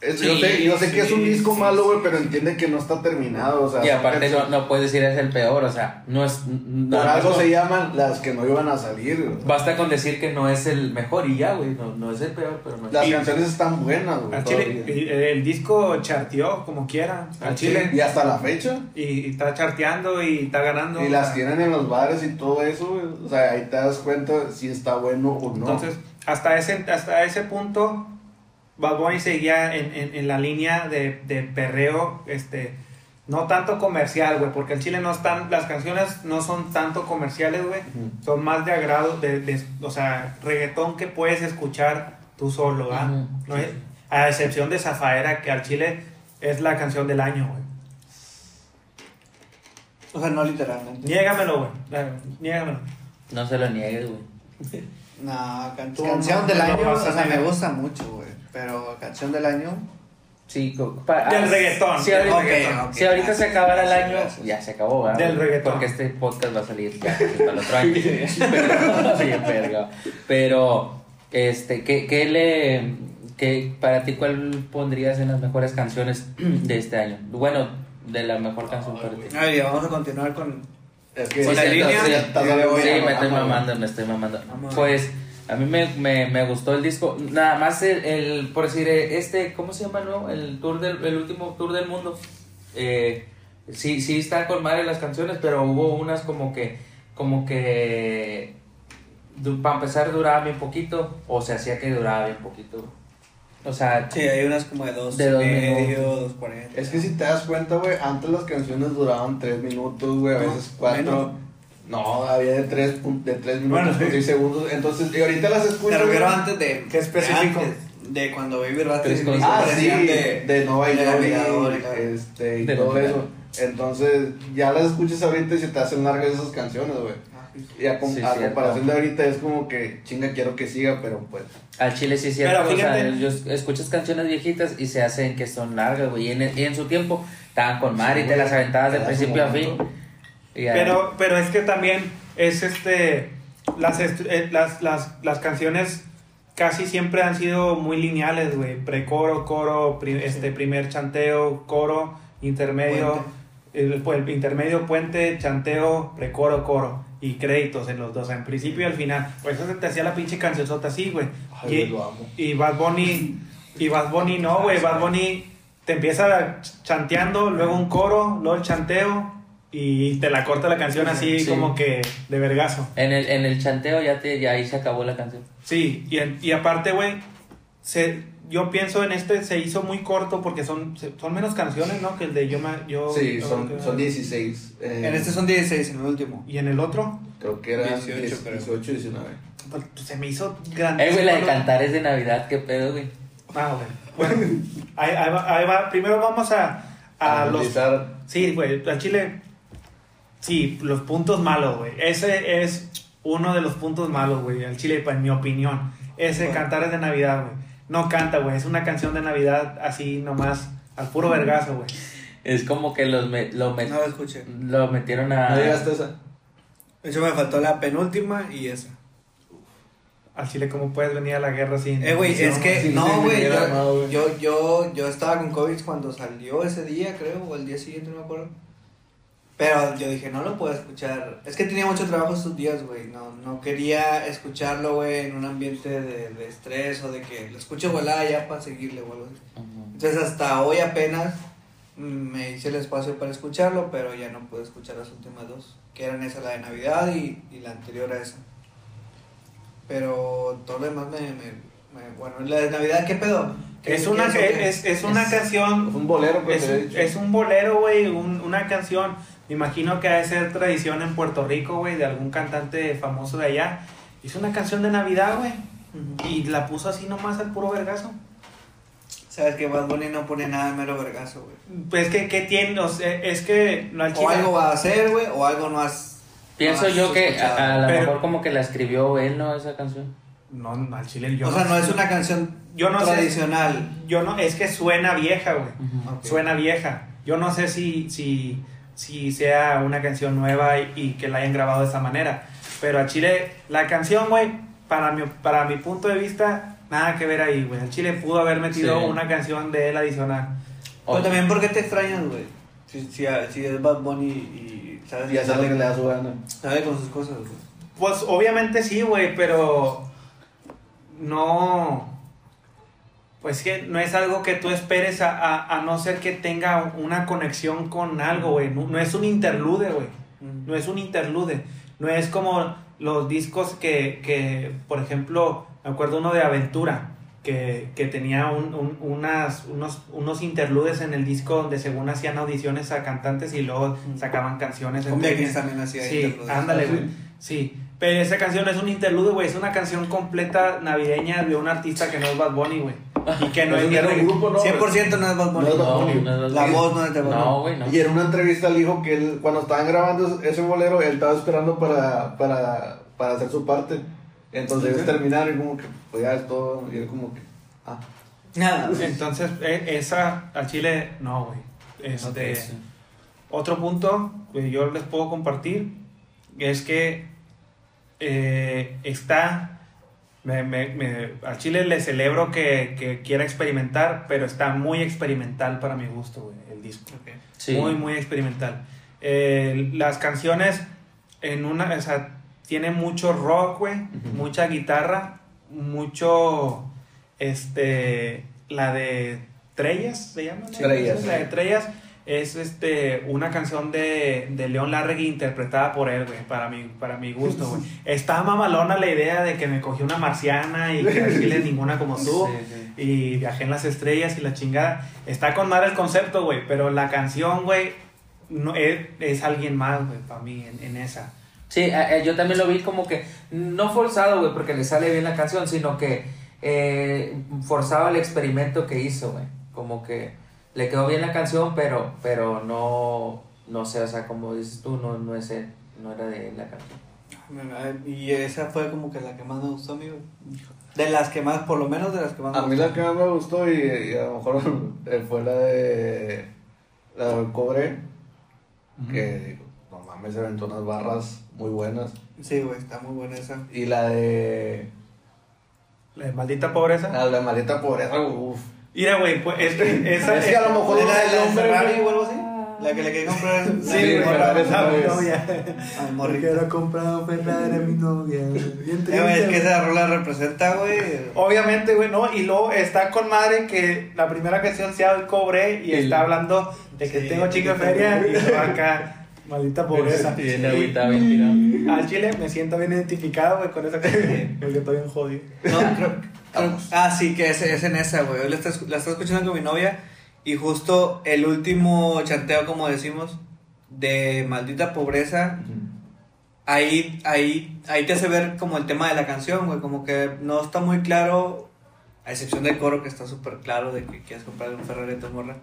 es- yo sé, yo sé que es un disco sí, malo, sí. güey, pero entiende que no está terminado, o sea... Y aparte no, no puedes decir es el peor, o sea, no es... no- Por algo se llaman las que no iban a salir, güey. Basta con decir que no es el mejor y ya, güey, no, no es el peor, pero no es... Las Y- canciones están buenas, güey. Al Chile, todavía. y- el disco charteó como quiera. Al Chile. Y hasta la fecha. Y, y está charteando y está ganando. Y las tienen en los bares y todo eso, güey. O sea, ahí te das cuenta si está bueno o no. Entonces, hasta ese, hasta ese punto, Bad Bunny seguía en, en, en la línea de, de perreo, este, no tanto comercial, güey, porque en Chile no están, las canciones no son tanto comerciales, güey, son más de agrado, de, de- o sea, reggaetón que puedes escuchar tú solo, ¿ah? No es- a excepción de Zafaera, que al Chile es la canción del año, güey. O sea, no literalmente. Niégamelo, güey. eh, Niégamelo. No se lo niegues, güey. No, can- canción no- del no año, o sea, me gusta mucho, güey. Pero canción del año. Sí, pa- Del ah, reggaetón. Si ahorita, Ok, reggaetón. ok, si ahorita gracias, se acabara el año, gracias. ya se acabó, ¿verdad? Del reggaetón. Porque este podcast va a salir ya casi para el otro año. Pero, sí, verga. Pero, este, ¿qué, qué le. Qué, para ti, cuál pondrías en las mejores canciones de este año? Bueno, de la mejor canción para ti. A ver, vamos a continuar con. Es que Con la sí, línea. sí, sí, sí, me estoy mamando, me estoy mamando. Pues a mí me, me, me gustó el disco. Nada más el, el- por decir, eh, este, ¿cómo se llama el nuevo? El tour del, el último tour del mundo. Eh, sí, sí están con madre las canciones, pero hubo unas como que, como que, para empezar duraba bien poquito, o se hacía que duraba bien poquito. O sea, Sí, hay unas como de dos De dos medio, minutos. dos cuarenta. Es que si te das cuenta, güey, antes las canciones duraban 3 minutos, güey, a veces 4. menos. No, había de 3 de tres minutos Bueno, con sí. 6 segundos. Entonces, y ahorita las escucho. Te refiero güey. antes de. ¿Qué específico? antes de cuando Baby Disco Ah, sí, de, de. Nueva de York, navegador y todo. este, y De todo eso. Entonces, ya las escuchas ahorita y se te hacen largas esas canciones, güey. Ah, sí. Y a, com- Sí, a cierto. comparación de ahorita es como que chinga quiero que siga, pero pues. Al chile sí es cierto, Pero o sea, fíjate- yo escuchas canciones viejitas y se hacen que son largas, güey, y en, y en su tiempo estaban con madre y te las aventabas de principio a fin. Momento. Y ya- Pero, pero es que también es este. Las, eh, las, las, las canciones casi siempre han sido muy lineales, güey. Precoro, coro, pri- este, primer chanteo, coro, intermedio. El, pues, el intermedio, puente, chanteo, precoro, coro. Y créditos en los dos, en principio y al final. Pues eso se te hacía la pinche cancionzota así, güey. Y- lo amo. y Bad Bunny, y Bad Bunny no, güey. Bad Bunny te empieza ch- chanteando, luego un coro, luego el chanteo y te la corta la canción así Sí. como que de vergazo. En el, en el chanteo ya, te, ya ahí se acabó la canción. Sí, y, en- y aparte, güey, se, yo pienso en este se hizo muy corto porque son, son menos canciones, ¿no? Que el de yo, ma- yo Sí, son, que- son 16. eh, En este son 16, en el último. Y en el otro, Creo que eran 18, 18, creo. 18 19. pues, se me hizo grande. Eh, güey, la de cantares de Navidad, qué pedo, güey. Ah, güey. Bueno, ahí, ahí va, ahí va. Primero vamos a, a los Analizar. Sí, güey, a Chile. Sí, los puntos malos, güey. Ese es uno de los puntos malos, güey, al Chile, en mi opinión. Ese Bueno. cantar es de Navidad, güey. No canta, güey. Es una canción de Navidad así nomás, al puro vergazo, güey. Es como que los me- lo, met- No lo escuché. lo metieron a... ¿No llegaste a esa? De hecho, me faltó la penúltima y esa. Al Chile, ¿cómo puedes venir a la guerra sin. Eh, güey, es que. no, yo, güey. yo, yo, yo estaba con COVID cuando salió ese día, creo, o el día siguiente, no me acuerdo. Pero yo dije, no lo puedo escuchar. Es que tenía mucho trabajo estos días, güey. No, no quería escucharlo, güey, en un ambiente de, de estrés o de que lo escucho volar ya para seguirle. Ujú. Entonces hasta hoy apenas mm, me hice el espacio para escucharlo, pero ya no pude escuchar las últimas dos, que eran esa, la de Navidad y, y la anterior a esa. Pero todo lo demás me, me- me- Bueno, la de Navidad, ¿qué pedo? ¿Qué- Es una, o qué? es, es una Es- canción Es un bolero, pues, Es, un- dicho. es un bolero, güey, un- una canción. Me imagino que ha de ser tradición en Puerto Rico, güey, de algún cantante famoso de allá. Hizo una canción de Navidad, güey, y la puso así nomás al puro vergazo. Sabes que Bad Bunny no pone nada de mero vergazo, güey. Pues que, ¿qué tiene? O sea, es que no al O algo va a hacer, güey, o algo no has. Pienso no has yo que a, a lo Pero- mejor como que la escribió él, ¿no? Esa canción. No, no, al chile yo o sea, no es una canción Yo no sé. tradicional. Yo no, es que suena vieja, güey. Suena vieja. Yo no sé si, si, si sea una canción nueva y, y que la hayan grabado de esa manera. Pero a Chile, la canción, güey, para mi, para mi punto de vista, nada que ver ahí, güey. Al Chile pudo haber metido Sí. una canción de él adicional. Pero O- también, ¿por qué te extrañas, güey? Si, si, si es Bad Bunny y sabes Y hacer lo que le da su gana. sabe con sus cosas, güey. Pues obviamente sí, güey, pero no. Pues que no es algo que tú esperes a, a- a no ser que tenga una conexión con algo, güey. No, no es un interlude, güey. No es un interlude. No es como los discos que, que por ejemplo, me acuerdo uno de Aventura, que, que tenía un- un- unas, unos, unos interludes en el disco donde según hacían audiciones a cantantes y luego sacaban canciones. Kings también hacía Sí, interludes. ándale, güey. Sí, pero esa canción es un interlude, güey. Es una canción completa navideña de un artista que no es Bad Bunny, güey. Y que no es era un reggaetón. grupo, ¿no? 100% no es Bad Bunny. No es Bad No, Bunny. no, no, La voz no es de Bad Bunny. No, güey, no. Y en una entrevista él dijo que él, cuando estaban grabando ese bolero, él estaba esperando para, para, para hacer su parte. Entonces ellos terminaron y como que, pues ya es todo. Y él como que, ah. Nada. Entonces, e- esa al Chile, no, güey. Este, sí. Otro punto que yo les puedo compartir es que eh, está. Me, me, me- a Chile le celebro que, que quiera experimentar, pero está muy experimental para mi gusto, güey, el disco. Sí. Muy, muy experimental. Eh, las canciones en una, o sea, tiene mucho rock, güey, mucha guitarra, mucho, este, la de Trellas, ¿se llama? La de sí. Trellas es, este, una canción de, de León Larregui interpretada por él, güey, para mi, para mi gusto, güey. Está mamalona la idea de que me cogí una marciana y que no quiere ninguna como tú Sí, sí. y viajé en las estrellas y la chingada. Está con madre el concepto, güey, pero la canción, güey, no, es, es alguien más, güey, para mí en, en esa. Sí, eh, eh, yo también lo vi como que, no forzado, güey, porque le sale bien la canción, sino que eh, forzado el experimento que hizo, güey. Como que le quedó bien la canción, pero, pero no, no sé, o sea, como dices tú, no, no es él, no era de él la canción. Y esa fue como que la que más me gustó, amigo. De las que más, por lo menos de las que más me A mí la que más me gustó y, y a lo mejor eh, fue la de. La del cobre. Que digo, no mames, se aventó unas barras muy buenas. Sí, güey, está muy buena esa. Y la de. La de maldita pobreza. La de la maleta pobreza, uff. Mira, güey, pues es que esa Es que a lo mejor ¿De la, de hombre, Ferrari güey, o algo así? La que le quería comprar Sí, es a mi novia. al morrito. comprar un Ferrari a mi novia. Bien Eh, güey, es que esa rola representa, güey. Obviamente, güey, ¿no? Y luego está con madre que la primera canción sea el cobre y El- está hablando de que Sí, tengo chico de feria y luego acá, maldita pobreza. Y viene agüita, bien tirado. Al chile me siento bien identificado, güey, con esa canción. Porque estoy bien jodido. No, creo- ah, sí, que es, es en esa, güey. Hoy la estás, la estás escuchando con mi novia y justo el último chanteo, como decimos, de maldita pobreza, ahí, ahí, ahí te hace ver como el tema de la canción, güey. Como que no está muy claro, a excepción del coro que está súper claro de que quieres comprar un Ferrari a tu morra.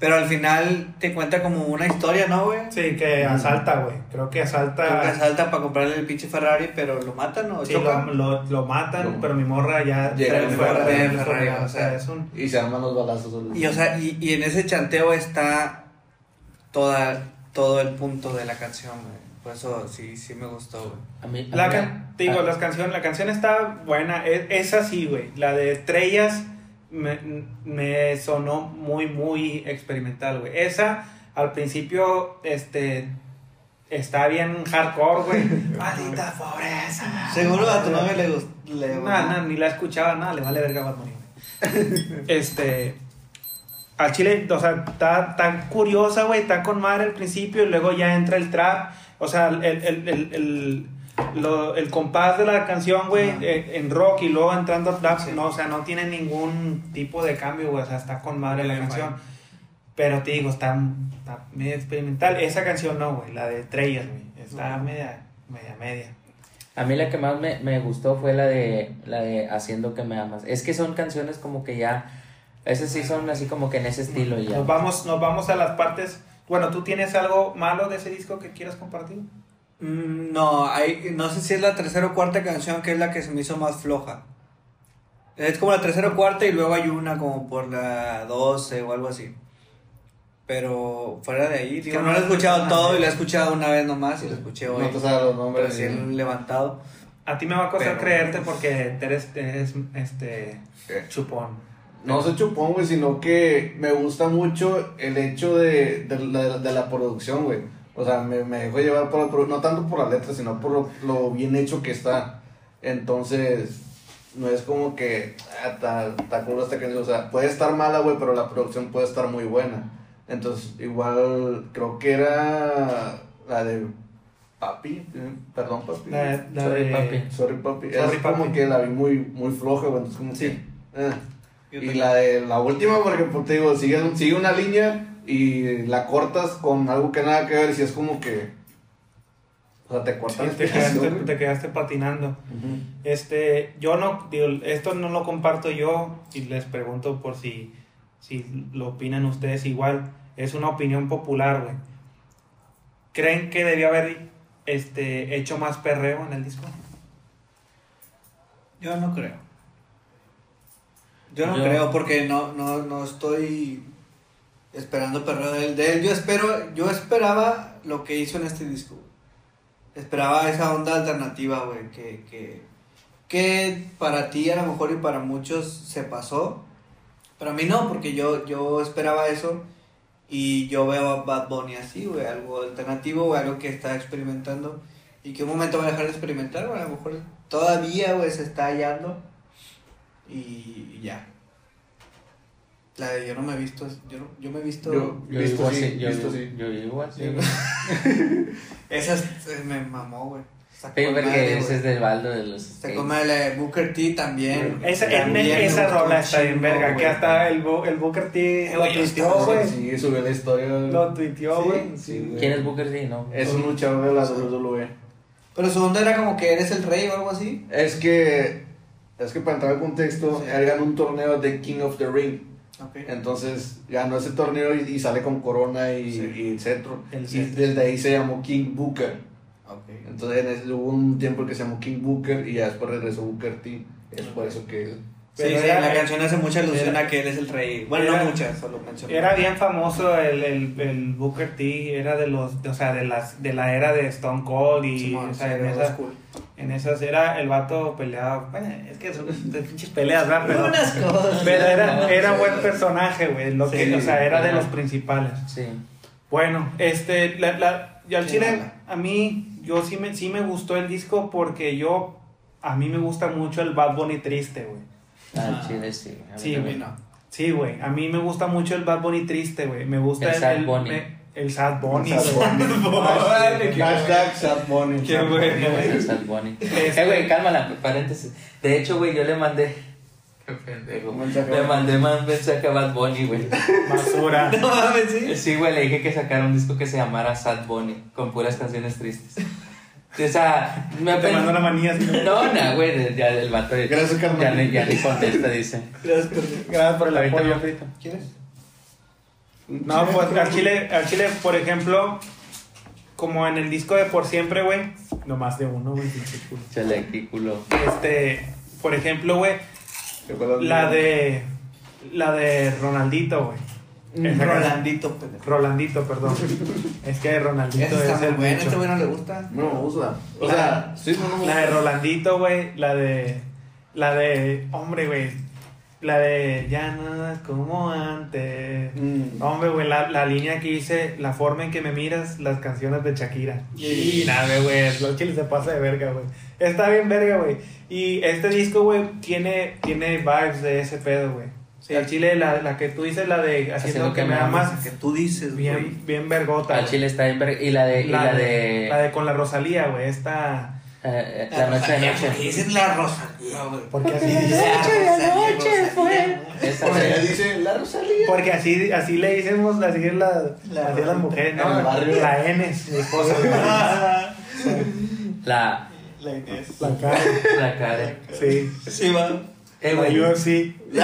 Pero al final te cuenta como una historia, ¿no, güey? Sí, que asalta, güey. Creo que asalta. Creo que salta para comprarle el pinche Ferrari, pero lo matan o Sí, chocan. lo, lo, lo matan, pero mi morra ya Llega fuera Ferrari, de en Ferrari, o o sea, sea, es un... Y se arman los balazos. Y, o sea, y, y en ese chanteo está toda, todo el punto de la canción, güey. Por eso sí, sí me gustó, güey. A mí, a La mí- can- te digo, ah, las canción, la canción está buena, es, es así, güey. La de Trellas me, me sonó muy, muy experimental, güey. Esa, al principio, este, está bien hardcore, güey. Maldita pobreza. Seguro a tu novia le gustó. No, no, ni la escuchaba, nada, le vale verga Bad Bunny. güey. este. A Chile, o sea, está, está curiosa, güey, está con madre al principio y luego ya entra el trap. O sea, el, el, el, el, lo- el compás de la canción, güey, eh, en rock y luego entrando a trap, Sí. no, o sea, no tiene ningún tipo de cambio, güey, o sea, está con madre la canción. Pero te digo, está, está medio experimental. Esa canción no, güey, la de Trellas, güey, está media, media, media. A mí la que más me, me gustó fue la de, la de Haciendo que me amas. Es que son canciones como que ya... Esas sí son así como que en ese estilo ya. Nos vamos, nos vamos a las partes. Bueno, ¿tú tienes algo malo de ese disco que quieras compartir? Mm, No, hay, no sé si es la tercera o cuarta canción que es la que se me hizo más floja. Es como la tercera o cuarta y luego hay una como por la 12 o algo así. Pero fuera de ahí, digo, que no lo he escuchado todo y la he escuchado una vez nomás y la escuché hoy. No te sabes los nombres. recién levantado. A ti me va a costar Pero- creerte porque eres, eres este ¿Qué? chupón. No soy chupón, güey, sino que me gusta mucho el hecho de, de, la, de la producción, güey. O sea, me, me dejo llevar por la produ- no tanto por la letra, sino por lo, lo bien hecho que está. Entonces, no es como que, ah, está cool esta canción. O sea, puede estar mala, güey, pero la producción puede estar muy buena. Entonces, igual, creo que era la de Papi, eh, perdón, Papi. La, la Sorry, de- papi. Sorry, Papi. Sorry, es como que la vi muy, muy floja, güey. Entonces, como Sí. que. eh. Y la de la última, porque pues, te digo, sigue, sigue una línea y la cortas con algo que nada que ver. Y si es como que. O sea, te Sí, cortan la te, quedaste, güey. te quedaste patinando. Este, yo no, digo, esto no lo comparto yo y les pregunto por si, si lo opinan ustedes igual. Es una opinión popular, güey. ¿Creen que debió haber este, hecho más perreo en el disco? Yo no creo. Yo no Yo- creo porque no, no, no estoy esperando perreo de él. De él yo espero, yo esperaba lo que hizo en este disco. Esperaba esa onda alternativa, güey, que, que, que para ti a lo mejor y para muchos se pasó. Para mí no, porque yo, yo esperaba eso y yo veo a Bad Bunny así, güey, algo alternativo, güey, algo que está experimentando y que un momento va a dejar de experimentar, güey, a lo mejor todavía, güey, se está hallando y, y ya. La de yo no me he visto, yo, no- yo me he visto... Yo- Yo Visto vivo sí, así, yo, visto sí. yo vivo así. Esas eh, me mamó, güey. Con porque madre, ese es del baldo de los... Se come la de Booker T también. Esa, esa rola está bien verga, que hasta el, Bo- el Booker T lo Güey, tuiteó, güey. Sí, subió la historia. Lo tuiteó, Sí, güey. Sí, güey. ¿Quién es Booker T? No. Es un luchador de la WWE. Pero su onda era como que eres el rey o algo así. Es que. Es que para entrar en contexto, Sí. él ganó un torneo de King of the Ring. Entonces ganó ese torneo y, y sale con corona y, Sí. y el cetro. El y desde ahí se llamó King Booker. Ok. Entonces en ese- hubo un tiempo que se llamó King Booker y ya después regresó Booker T. Es por eso que. Sí, Pero sí, era- la canción hace mucha alusión era- a que él es el rey. Bueno, era- no muchas, solo mencioné. Era bien famoso el, el, el Booker T, era de los, o sea, de las, de la era de Stone Cold y, Simón, o sea, sí, en, esas, en esas era el vato peleado, bueno, es que son de pinches peleas, ¿verdad? Pero, Unas cosas. pero era, era buen personaje, güey, lo que, Sí, o sea, era de los principales. Sí. Bueno, este, la, la, y al Sí, chile, mala. a mí, yo sí me, sí me gustó el disco porque yo, a mí me gusta mucho el Bad Bunny triste, güey. Ah, Ah. chile, sí. A mí Sí, también. no. Sí, güey. A mí me gusta mucho el Bad Bunny triste, güey. Me gusta El el, Sad Bunny. me- el Sad Bunny. Sad güey. Qué Hashtag Sad Bunny. Qué bueno, Es güey. Sad Bunny. Eh, güey, cálmala, paréntesis. De hecho, güey, yo le mandé. Qué pendejo. Le mandé más mensaje a Bad Bunny, güey. Basura. No mames, sí. Sí, güey, le dije que sacara un disco que se llamara Sad Bunny, con puras canciones tristes. O sea, me Te mando una apen- manía. así, ¿no? No, no, güey, ya el vato. Gracias, carnal. Ya, ni contesta, dice. Gracias, por- Gracias por el apoyo. me- ¿Quieres? No, pues al Chile, al Chile, por ejemplo, como en el disco de Por Siempre, güey. No más de uno, güey. pinche culo. Chale, aquí, culo. Este, por ejemplo, güey, la de. La de Ronaldito, güey. Esa Rolandito, pendejo. Rolandito, perdón. Es que Ronaldito Ese es está muy el bueno, bicho. este güey no le gusta. No me gusta. O La- sea, sí, no me La de gusta. Rolandito, güey. La de. La de. Hombre, güey. La de ya no es como antes. Mm. Hombre, güey, la, la línea que hice, la forma en que me miras, las canciones de Shakira. Y nada, güey, los chiles se pasa de verga, güey. Está bien verga, güey. Y este disco, güey, tiene, tiene vibes de ese pedo, güey. Sí. Al chile, la, la que tú dices, la de Haciendo, que, me amas, Que tú dices, güey. bien, bien vergota. Al chile está bien verga. Y la de. y la de. La de con la Rosalía, güey, esta... eh, eh, la noche de noche. Porque dicen la Rosalía, güey. Porque así La dice. Rosalía, Rosalía, Esa Por allá de- dice la Rosalía. Porque así, así le decimos, así es la, La- las mujeres, ¿no? el barrio. La N, mi esposa. La. La Inés. La cara, La cara. sí. Sí, va. Eh, La güey. UFC.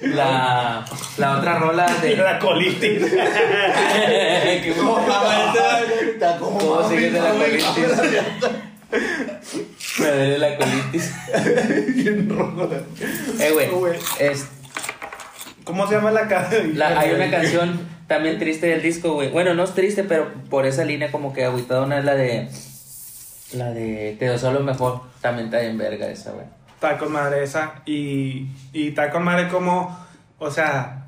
La. La otra rola de. La colitis. ¿Qué Está como ¿Cómo mami, sigues de la colitis? Me duele la colitis. Bien rojo. Eh, güey. Es, ¿Cómo se llama la la, hay una canción también triste del disco, güey. Bueno, no es triste, pero por esa línea como que agüitadona es la de. La de Te deseo lo mejor. También está bien verga esa, güey. Está con madre esa. Y, y está con madre como, o sea,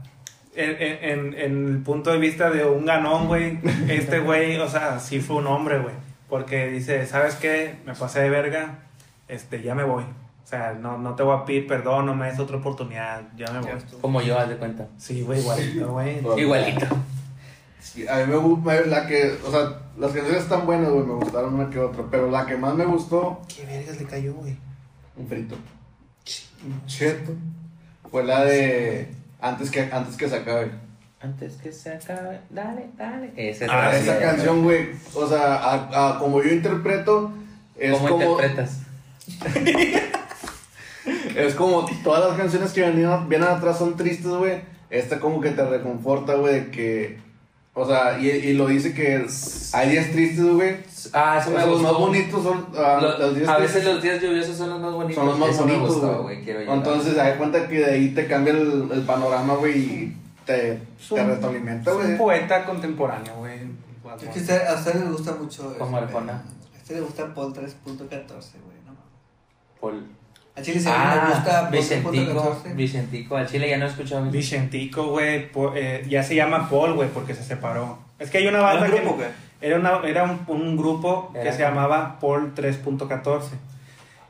en, en, en- en el punto de vista de un ganón, güey, este güey, o sea, sí fue un hombre, güey. Porque dice, ¿sabes qué? Me pasé de verga, este, ya me voy. O sea, no, no te voy a pedir perdón, no me des otra oportunidad, ya me voy. Como yo, haz de cuenta. Sí, güey, igualito, güey. Igualito. Sí, a mí me gusta, la que, o sea, las canciones están buenas, güey, me gustaron una que otra, pero la que más me gustó, ¿Qué vergas le cayó, güey? Un frito, un cheto, fue la de antes que, antes que se acabe. Antes que se acabe, dale, dale. Esa es Ah, Esa canción, güey, o sea, a- a como yo interpreto, es ¿Cómo como, interpretas? es como todas las canciones que vienen atrás son tristes, güey, esta como que te reconforta, güey, de que, o sea, y, y lo dice que hay días tristes, güey, Ah, eso me los más bonitos son ah, Lo- los días a tristes. veces los días lluviosos son los más bonitos. son los más Eso bonitos, me gustó, güey. güey. Quiero. Entonces, se da cuenta que de ahí te cambia el, el panorama, güey, y te, te retroalimenta, Es un güey. poeta contemporáneo, güey. Es que usted- a usted les gusta mucho. Como ese Arjona. A usted le gusta Paul 3.14, güey, ¿no? Paul. A Chile se gusta Ah, Paul Vicentico. 3.14. Vicentico. Al chile ya no he escuchado Vicentico. Vicentico, güey, eh, ya se llama Paul, güey, porque se separó. Es que hay una ¿Era banda un que... güey? Era, una, era un, un grupo que se llamaba Paul 3.14.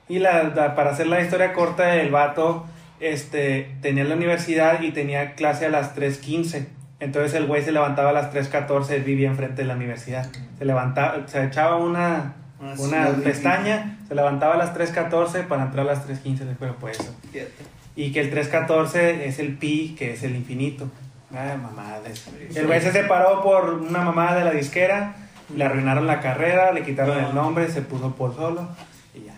Y la, la- para hacer la historia corta, el vato este, tenía la universidad y tenía clase a las 3.15. Entonces el güey se levantaba a las 3.14, él vivía enfrente de la universidad. Se levantaba, se echaba una, Una una pestaña, se levantaba a las 3.14 para entrar a las 3.15 después pues eso. Fíjate. Y que el 314 es el pi, que es el infinito. Ah, mamadas. El güey se separó por una mamada de la disquera, le arruinaron la carrera, le quitaron el nombre, se puso por solo y ya.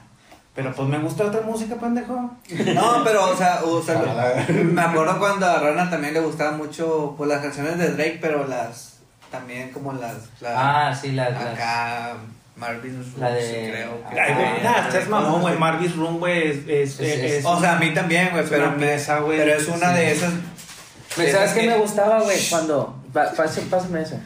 Pero pues me gusta otra música, pendejo. No, pero, o sea, o sea, Ah, me acuerdo cuando a Rana también le gustaban mucho pues, las canciones de Drake, pero las. También como las. las Ah, sí, la. la- acá. Marvin La de- Room, creo. que Ay, güey, también. nah, estás mamón, güey. Sí. Marvis Room, güey, es, es, Es- es- es- O sea, a mí también, güey, pero, una me- pieza, güey. pero es una Sí. de esas. Pues, ¿Sabes qué que- me gustaba, güey? Cuando. pase- Pásame eso.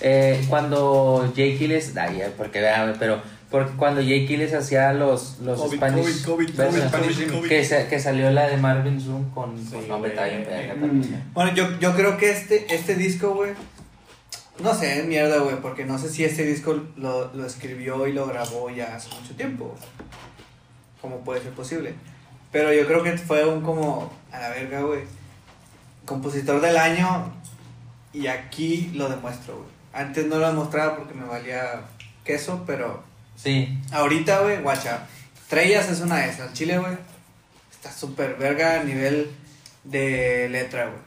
Eh, cuando Jay Killes. Ay, ya, porque vea, güey, pero. Porque cuando Jay Killes hacía los, los COVID, Spanish. COVID, COVID, versions, COVID, Spanish, COVID. Que, sa- que salió la de Marvin Zoom con. Sí, nombre Mm. Bueno, yo, yo creo que este, este disco, güey. No sé, es mierda, güey, porque no sé si este disco lo, lo escribió y lo grabó ya hace mucho tiempo. ¿Cómo puede ser posible? Pero yo creo que fue un como, a la verga, güey. Compositor del año y aquí lo demuestro, güey. Antes no lo demostraba porque me valía queso, pero Sí. ahorita, güey, guacha. Trellas es una de esas. Chile, güey. Está súper verga a nivel de letra, güey.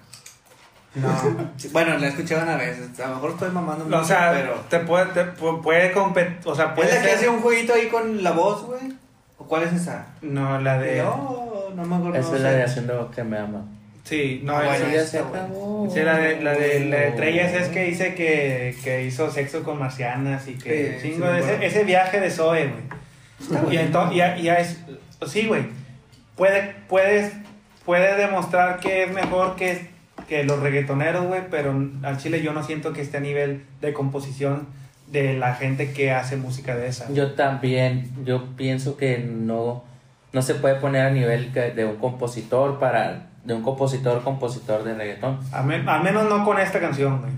No. Bueno, la he escuchado una vez. A lo mejor estoy mamando mucho, O sea, pero. te puede, te pu- puede competir. O sea, puede ¿Es la que hace un jueguito ahí con la voz, güey? ¿O cuál es esa? No, la de. No, no me acuerdo. Esa no es la sé. de haciendo que me ama. Sí, no, Ah, esa- bueno, esa, se acabó. Sí, la de, la de, la de Trellas es que dice que, que hizo sexo con marcianas y que Sí, chingo sí, ese, ese viaje de Zoe, güey. Y entonces, ya, ya es, sí, güey. Puede, puedes, puede demostrar que es mejor que, que los reggaetoneros, güey, pero al chile yo no siento que esté a nivel de composición de la gente que hace música de esa. Yo también, yo pienso que no, no se puede poner a nivel que- de un compositor para de un compositor compositor de reggaetón. Al, men- al menos no con esta canción, güey.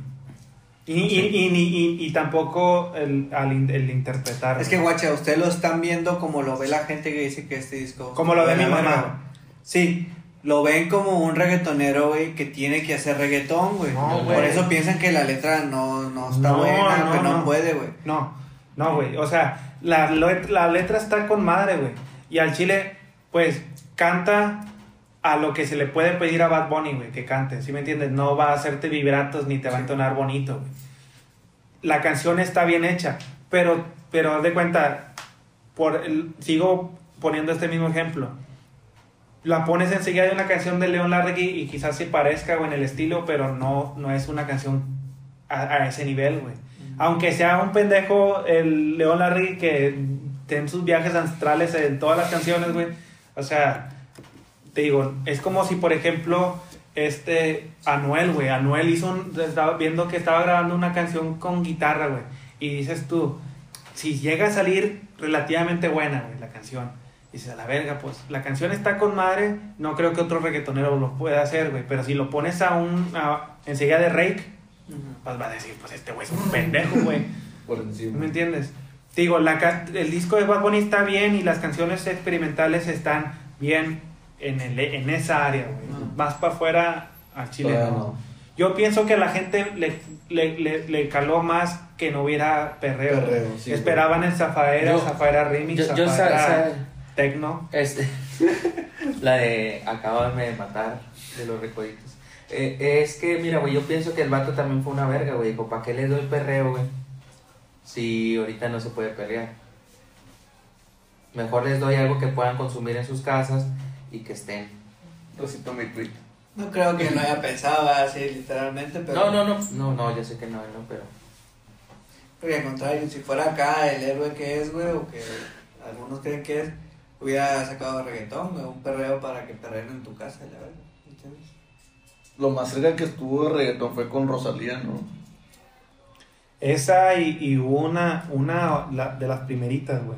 Y, y, y, ni- y- y tampoco el, al in- el interpretar. Es que, guacha, ustedes lo están viendo como lo ve la gente que dice que este disco. Como lo ve mi mamá. Sí, lo ven como un reggaetonero, güey, que tiene que hacer reggaetón, güey. No, Por eso piensan que la letra no, no está No, buena, no, que no, puede, güey. No, no, güey. O sea, la, la letra está con madre, güey. Y al chile, pues, canta a lo que se le puede pedir a Bad Bunny, güey, que cante. ¿Sí me entiendes? No va a hacerte vibratos ni te va a entonar bonito, güey. La canción está bien hecha, pero, pero haz de cuenta, por el- sigo poniendo este mismo ejemplo. La pones enseguida de una canción de León Larregui y quizás se parezca, güey, en el estilo, pero no, no es una canción a, a ese nivel, güey. Aunque sea un pendejo el León Larry que tiene sus viajes ancestrales en todas las canciones, güey. O sea, te digo, es como si, por ejemplo, este Anuel, güey. Anuel hizo un. Estaba viendo que estaba grabando una canción con guitarra, güey. Y dices tú, si llega a salir relativamente buena, güey, la canción. Dices, a la verga, pues la canción está con madre. No creo que otro reggaetonero lo pueda hacer, güey. Pero si lo pones a un. A, enseguida de Rake pues va a decir, pues este güey es un pendejo, güey. Por encima. ¿Me entiendes? Te Digo, la, el disco de Bad Bunny está bien y las canciones experimentales están bien en, el, en esa área, güey. Ajá. Más para afuera, al chile no. Yo pienso que a la gente le, le, le, le caló más que no hubiera perreo. Perreo, sí, Esperaban el Zafaera, Yo- Zafaera Remix, Yo, Zafaera Tecno. Este, la de acábame de matar de los recuerditos. Eh, es que, mira, güey, yo pienso que el vato también fue una verga, güey. Dijo, ¿para qué le doy perreo, güey? Si ahorita no se puede pelear. Mejor les doy algo que puedan consumir en sus casas y que estén. Rosito mi tweet. No creo que lo haya pensado así, literalmente, pero. No, no, no, no, no, yo sé que no, no, pero. Porque al contrario, si fuera acá el héroe que es, güey, o que algunos creen que es, hubiera sacado reggaetón, un perreo para que perreen en tu casa, la verdad. ¿Entiendes? Lo más cerca que estuvo de reggaetón fue con Rosalía, ¿no? Esa y, y una, una la- de las primeritas, güey.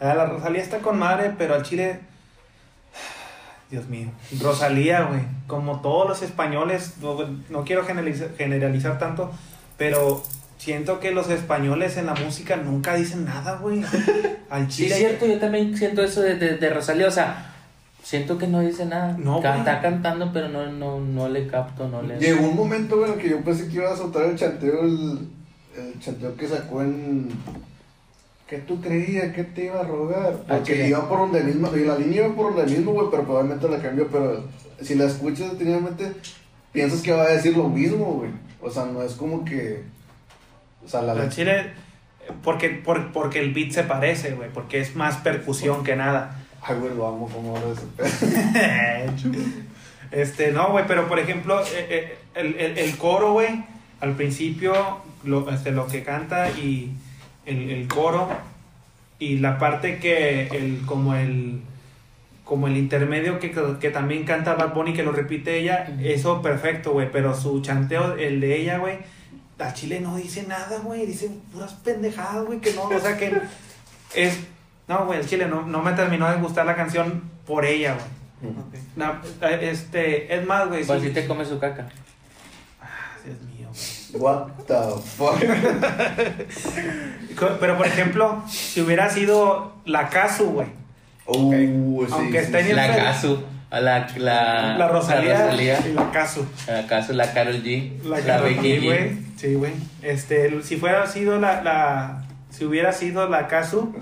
Ah, La Rosalía está con madre, pero al chile. Dios mío. Rosalía, güey. Como todos los españoles, no, no quiero generalizar, generalizar tanto, pero siento que los españoles en la música nunca dicen nada, güey. Al Sí, chile. es cierto, yo también siento eso de, de, de Rosalía, o sea, siento que no dice nada. No, Ca-. Está cantando, pero no, no, no le capto, no le... Llegó un momento, güey, en el que yo pensé que iba a soltar el chanteo, el, el chanteo que sacó en... ¿Qué tú creías? ¿Qué te iba a rogar? Ah, Porque iba por donde mismo, y la línea iba por donde mismo, güey, pero probablemente la cambió, pero si la escuchas detenidamente, piensas que va a decir lo mismo, güey. O sea, no es como que... Sea, la... Chile. Porque, por- porque el beat se parece, güey. Porque es más percusión que nada. Ay, güey, lo amo como ahora pedo. Este, no, güey, pero por ejemplo, eh, eh, el, el, el coro, güey, al principio, lo, este, lo que canta y el, el coro y la parte que, el, como el, como el intermedio que, que también canta Bad Bunny, que lo repite ella, eso perfecto, güey, pero su chanteo, el de ella, güey, a Chile no dice nada, güey, dice puras pendejadas, güey, que no, o sea, que es, no, güey, el Chile no, no me terminó de gustar la canción por ella, güey. Este, es más, güey. Pues sí- sí te come su caca. Ah, Dios mío, What the fuck? Pero, por ejemplo, si hubiera sido la Casu, güey. Uh, sí, Aunque sí, esté sí. en La el- Casu, a la, la, La Rosalía, la Rosalía, y la Casu. la Casu, la Carol G, La, la, Becky G. Sí, güey. Este, si fuera sido la, la. Si hubiera sido la Casu,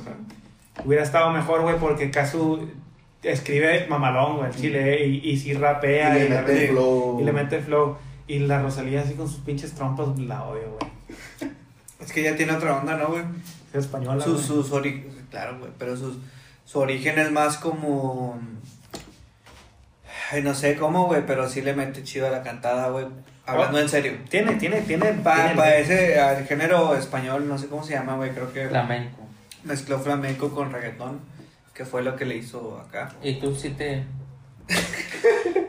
hubiera estado mejor, güey, porque Casu escribe mamalón, güey, chile, y, y sí rapea. Y le la- mete flow. Y le mete flow. Y la Rosalía así con sus pinches trompas, la odio, güey. Es que ya tiene otra onda, ¿no, güey? Es española, Sus, güey. sus ori- Claro, güey, pero sus, su origen es más como... Ay, no sé cómo, güey, pero sí le mete chido a la cantada, güey. Hablando Oh. en serio. Tiene, tiene, tiene. Para tiene- ese al género español, no sé cómo se llama, güey, creo que Flamenco. mezcló flamenco con reggaetón, que fue lo que le hizo acá. Y tú sí te...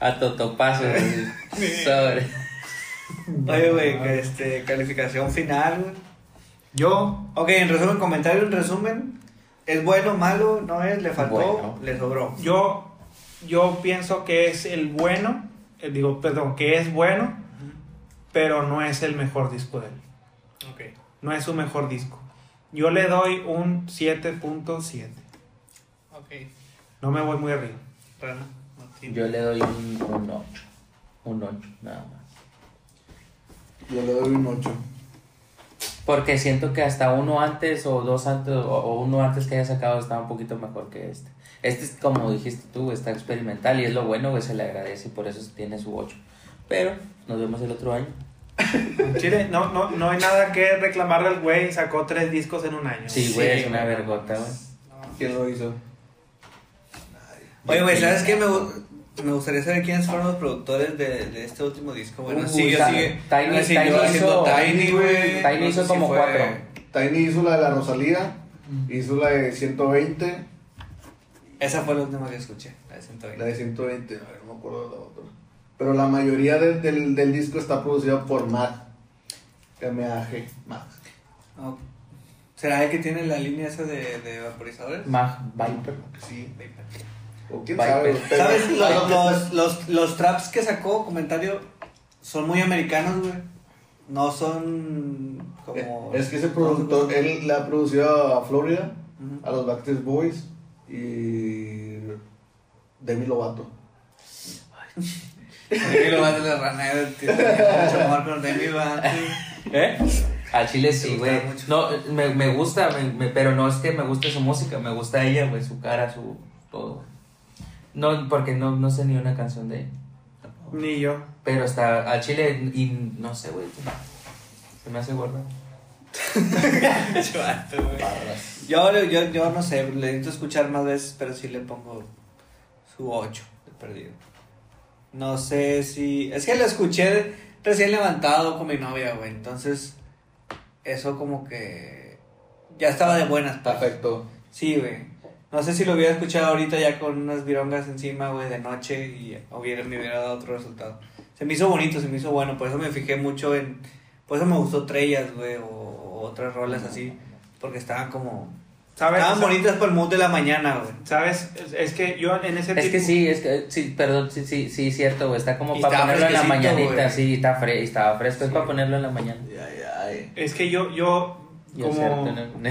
A totopazo, güey. sobre. Oye, güey, este, calificación final, güey. Yo, Ok, en resumen, comentario en resumen. ¿Es bueno, malo? ¿No es? ¿Le faltó? Bueno. ¿Le sobró? Yo, yo pienso que es el bueno, eh, digo, perdón, que es bueno, pero no es el mejor disco de él. Ok. No es su mejor disco. Yo le doy un 7.7. Ok. No me voy muy arriba. Rana. Yo le doy un, un 8. Un 8, nada más. Yo le doy un 8. Porque siento que hasta uno antes o dos antes o, o uno antes que haya sacado estaba un poquito mejor que este. Este es como dijiste tú, está experimental y es lo bueno, güey, se le agradece y por eso tiene su 8. Pero nos vemos el otro año. Chile, no, no, no hay nada que reclamarle al güey. Sacó tres discos en un año. Sí, güey, Sí, es una vergota, güey. ¿Quién lo hizo? Oye, güey, ¿sabes qué? Me, me gustaría saber quiénes fueron los productores de, de este último disco. Bueno, Uy, sigue, Ta- sigue. Tiny- Tiny haciendo hizo- Tiny, güey. Tiny No hizo sé como fue- cuatro. Tiny hizo la de la Rosalía, hizo la de 120, Esa fue la última que escuché, la de la 120. de 120, a ver, no me acuerdo de la otra. Pero la mayoría del, del, del disco está producido por Matt. M-A-G. Oh. ¿Será el que tiene la línea esa de, de vaporizadores? Mag Viper. Sí. O quién Viper. sabe. pero- ¿Sabes? Los, los, los, los traps que sacó, comentario, son muy americanos, güey. No son como... Eh, Es que ese productor, él le ha producido a Florida, a los Backstreet Boys y Demi Lovato. Demi Lovato la rana, mucho amor con Demi Lovato. ¿Eh? A Chile sí, güey. No, me, me gusta, me- me- pero no es que me guste su música, me gusta ella, güey, su cara, su todo. güey. No, porque no, no sé ni una canción de ella. Ni yo. Pero está a Chile y no sé, güey. Se me hace gorda. Chato, güey. Yo, yo, yo no sé, le necesito escuchar más veces, pero sí le pongo su 8 de perdido. No sé si. Es que lo escuché recién levantado con mi novia, güey. Entonces, eso como que. Ya estaba de buenas, pues. Perfecto. Sí, güey. No sé si lo hubiera escuchado ahorita ya con unas virongas encima, güey, de noche y hubiera, me hubiera dado otro resultado. Se me hizo bonito, se me hizo bueno, por eso me fijé mucho en... Por eso me gustó Trellas, güey, o otras rolas así, porque estaban como... ¿Sabes? Estaban bonitas por el mood de la mañana, güey. ¿Sabes? Es, es que yo en ese Es que sí, es que sí, perdón, sí, sí, sí, cierto, güey. Está como Y para ponerlo en la mañanita, güey. sí, está fre estaba fresco, es para ponerlo en la mañana. Ay, ay. Es que yo, yo, Y es como... cierto, ¿no?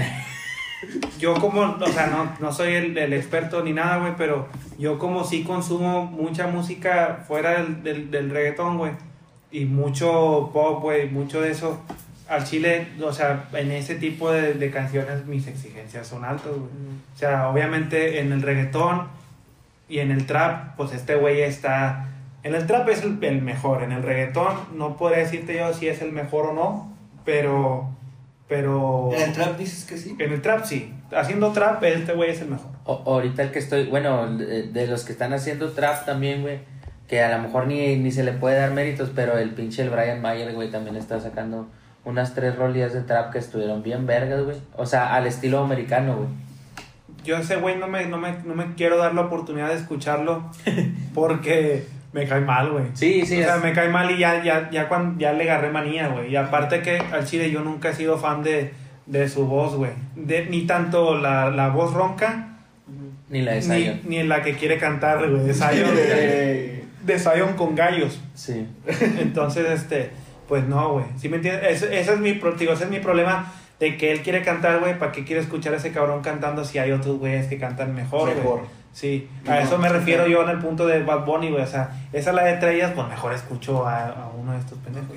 Yo como, o sea, no, no soy el, el experto ni nada, güey, pero yo como sí consumo mucha música fuera del, del, del reggaetón, güey, y mucho pop, güey, mucho de eso, al chile, o sea, en ese tipo de, de canciones mis exigencias son altas, güey. O sea, obviamente en el reggaetón y en el trap, pues este güey está... En el trap es el, el mejor, en el reggaetón no podría decirte yo si es el mejor o no, pero... Pero... En el trap dices que sí. En el trap sí. Haciendo trap, este güey es el mejor. O- ahorita el que estoy, bueno, de, de los que están haciendo trap también, güey, que a lo mejor ni, ni se le puede dar méritos, pero el pinche el Brian Mayer, güey, también está sacando unas tres rolillas de trap que estuvieron bien vergas, güey. O sea, al estilo americano, güey. Yo ese güey no me, no, me, no me quiero dar la oportunidad de escucharlo porque me cae mal, güey. Sí, sí, o sea, me cae mal y ya, ya, ya, cuando, ya le agarré manía, güey. Y aparte que al chile yo nunca he sido fan de, de su voz, güey. De- Ni tanto la, la voz ronca, ni la de ni, Zion. ni en la que quiere cantar, güey. De Zion, de, de Zion con gallos. Sí. Entonces, este, pues no, güey. ¿Sí me entiendes? Ese, ese es mi, digo, ese es mi problema de que él quiere cantar, güey. ¿Para qué quiere escuchar a ese cabrón cantando si hay otros güeyes que cantan mejor, güey? Mejor. Sí, a No, eso me refiero yo en el punto de Bad Bunny, güey. O sea, esa la de estrellas, pues mejor escucho a, a uno de estos pendejos.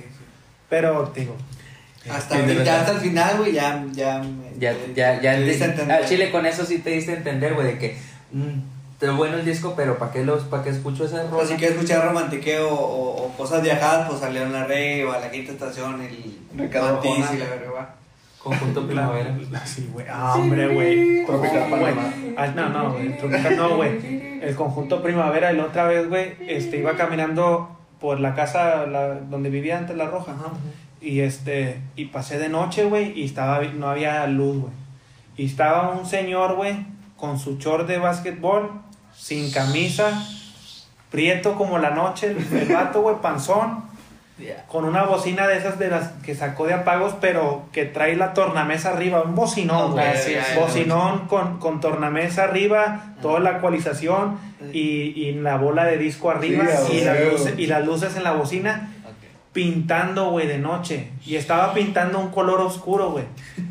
Pero, digo, Hasta, Sí, ahorita, verdad. hasta el final, güey, ya... Ya, me- Ya, ya, ya. te al chile con eso sí te diste a entender, güey, de que. mm, está bueno el disco, pero ¿para qué, los, para qué escucho O rola? sea, si quieres escuchar romantiqueo o, o cosas viajadas, pues salieron la Rey o a la quinta estación, el Arjona. y la verga. Conjunto Primavera. sí, güey. Ah, hombre, güey. Tropical. Panamá. Ah, no, no, güey. Tropical no, güey. El conjunto Primavera, y la otra vez, güey, este, iba caminando por la casa la- donde vivía antes la Roja. Y este, y pasé de noche, güey, y estaba, no había luz, güey. Y estaba un señor, güey, con su short de básquetbol, sin camisa, prieto como la noche, el, vato, güey, panzón. Con una bocina de esas de las que sacó de apagos, pero que trae la tornamesa arriba, un bocinón, güey. Bocinón con, con tornamesa arriba, toda la ecualización y, y la bola de disco arriba Sí, y, las luces, y las luces en la bocina. Pintando, güey, de noche. Y estaba pintando un color oscuro, güey.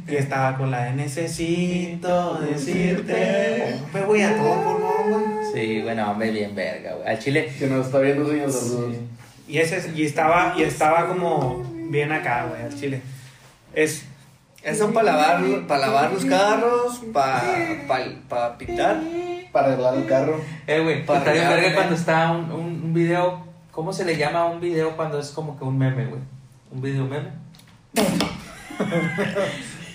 Y estaba con la de necesito decirte. Hombre, güey, a todo pulmón, güey. Sí, bueno, hombre, bien verga, güey. Al chile. Que nos está viendo, señor Saludos. Y ese y estaba y estaba como bien acá, güey, al chile. Es Eso para lavar, para lavar los carros, para pa, pintar. Para arreglar el carro. Eh, güey, Para regar, verga güey. cuando está un, un, un video. ¿Cómo se le llama a un video cuando es como que un meme, güey? ¿Un video meme?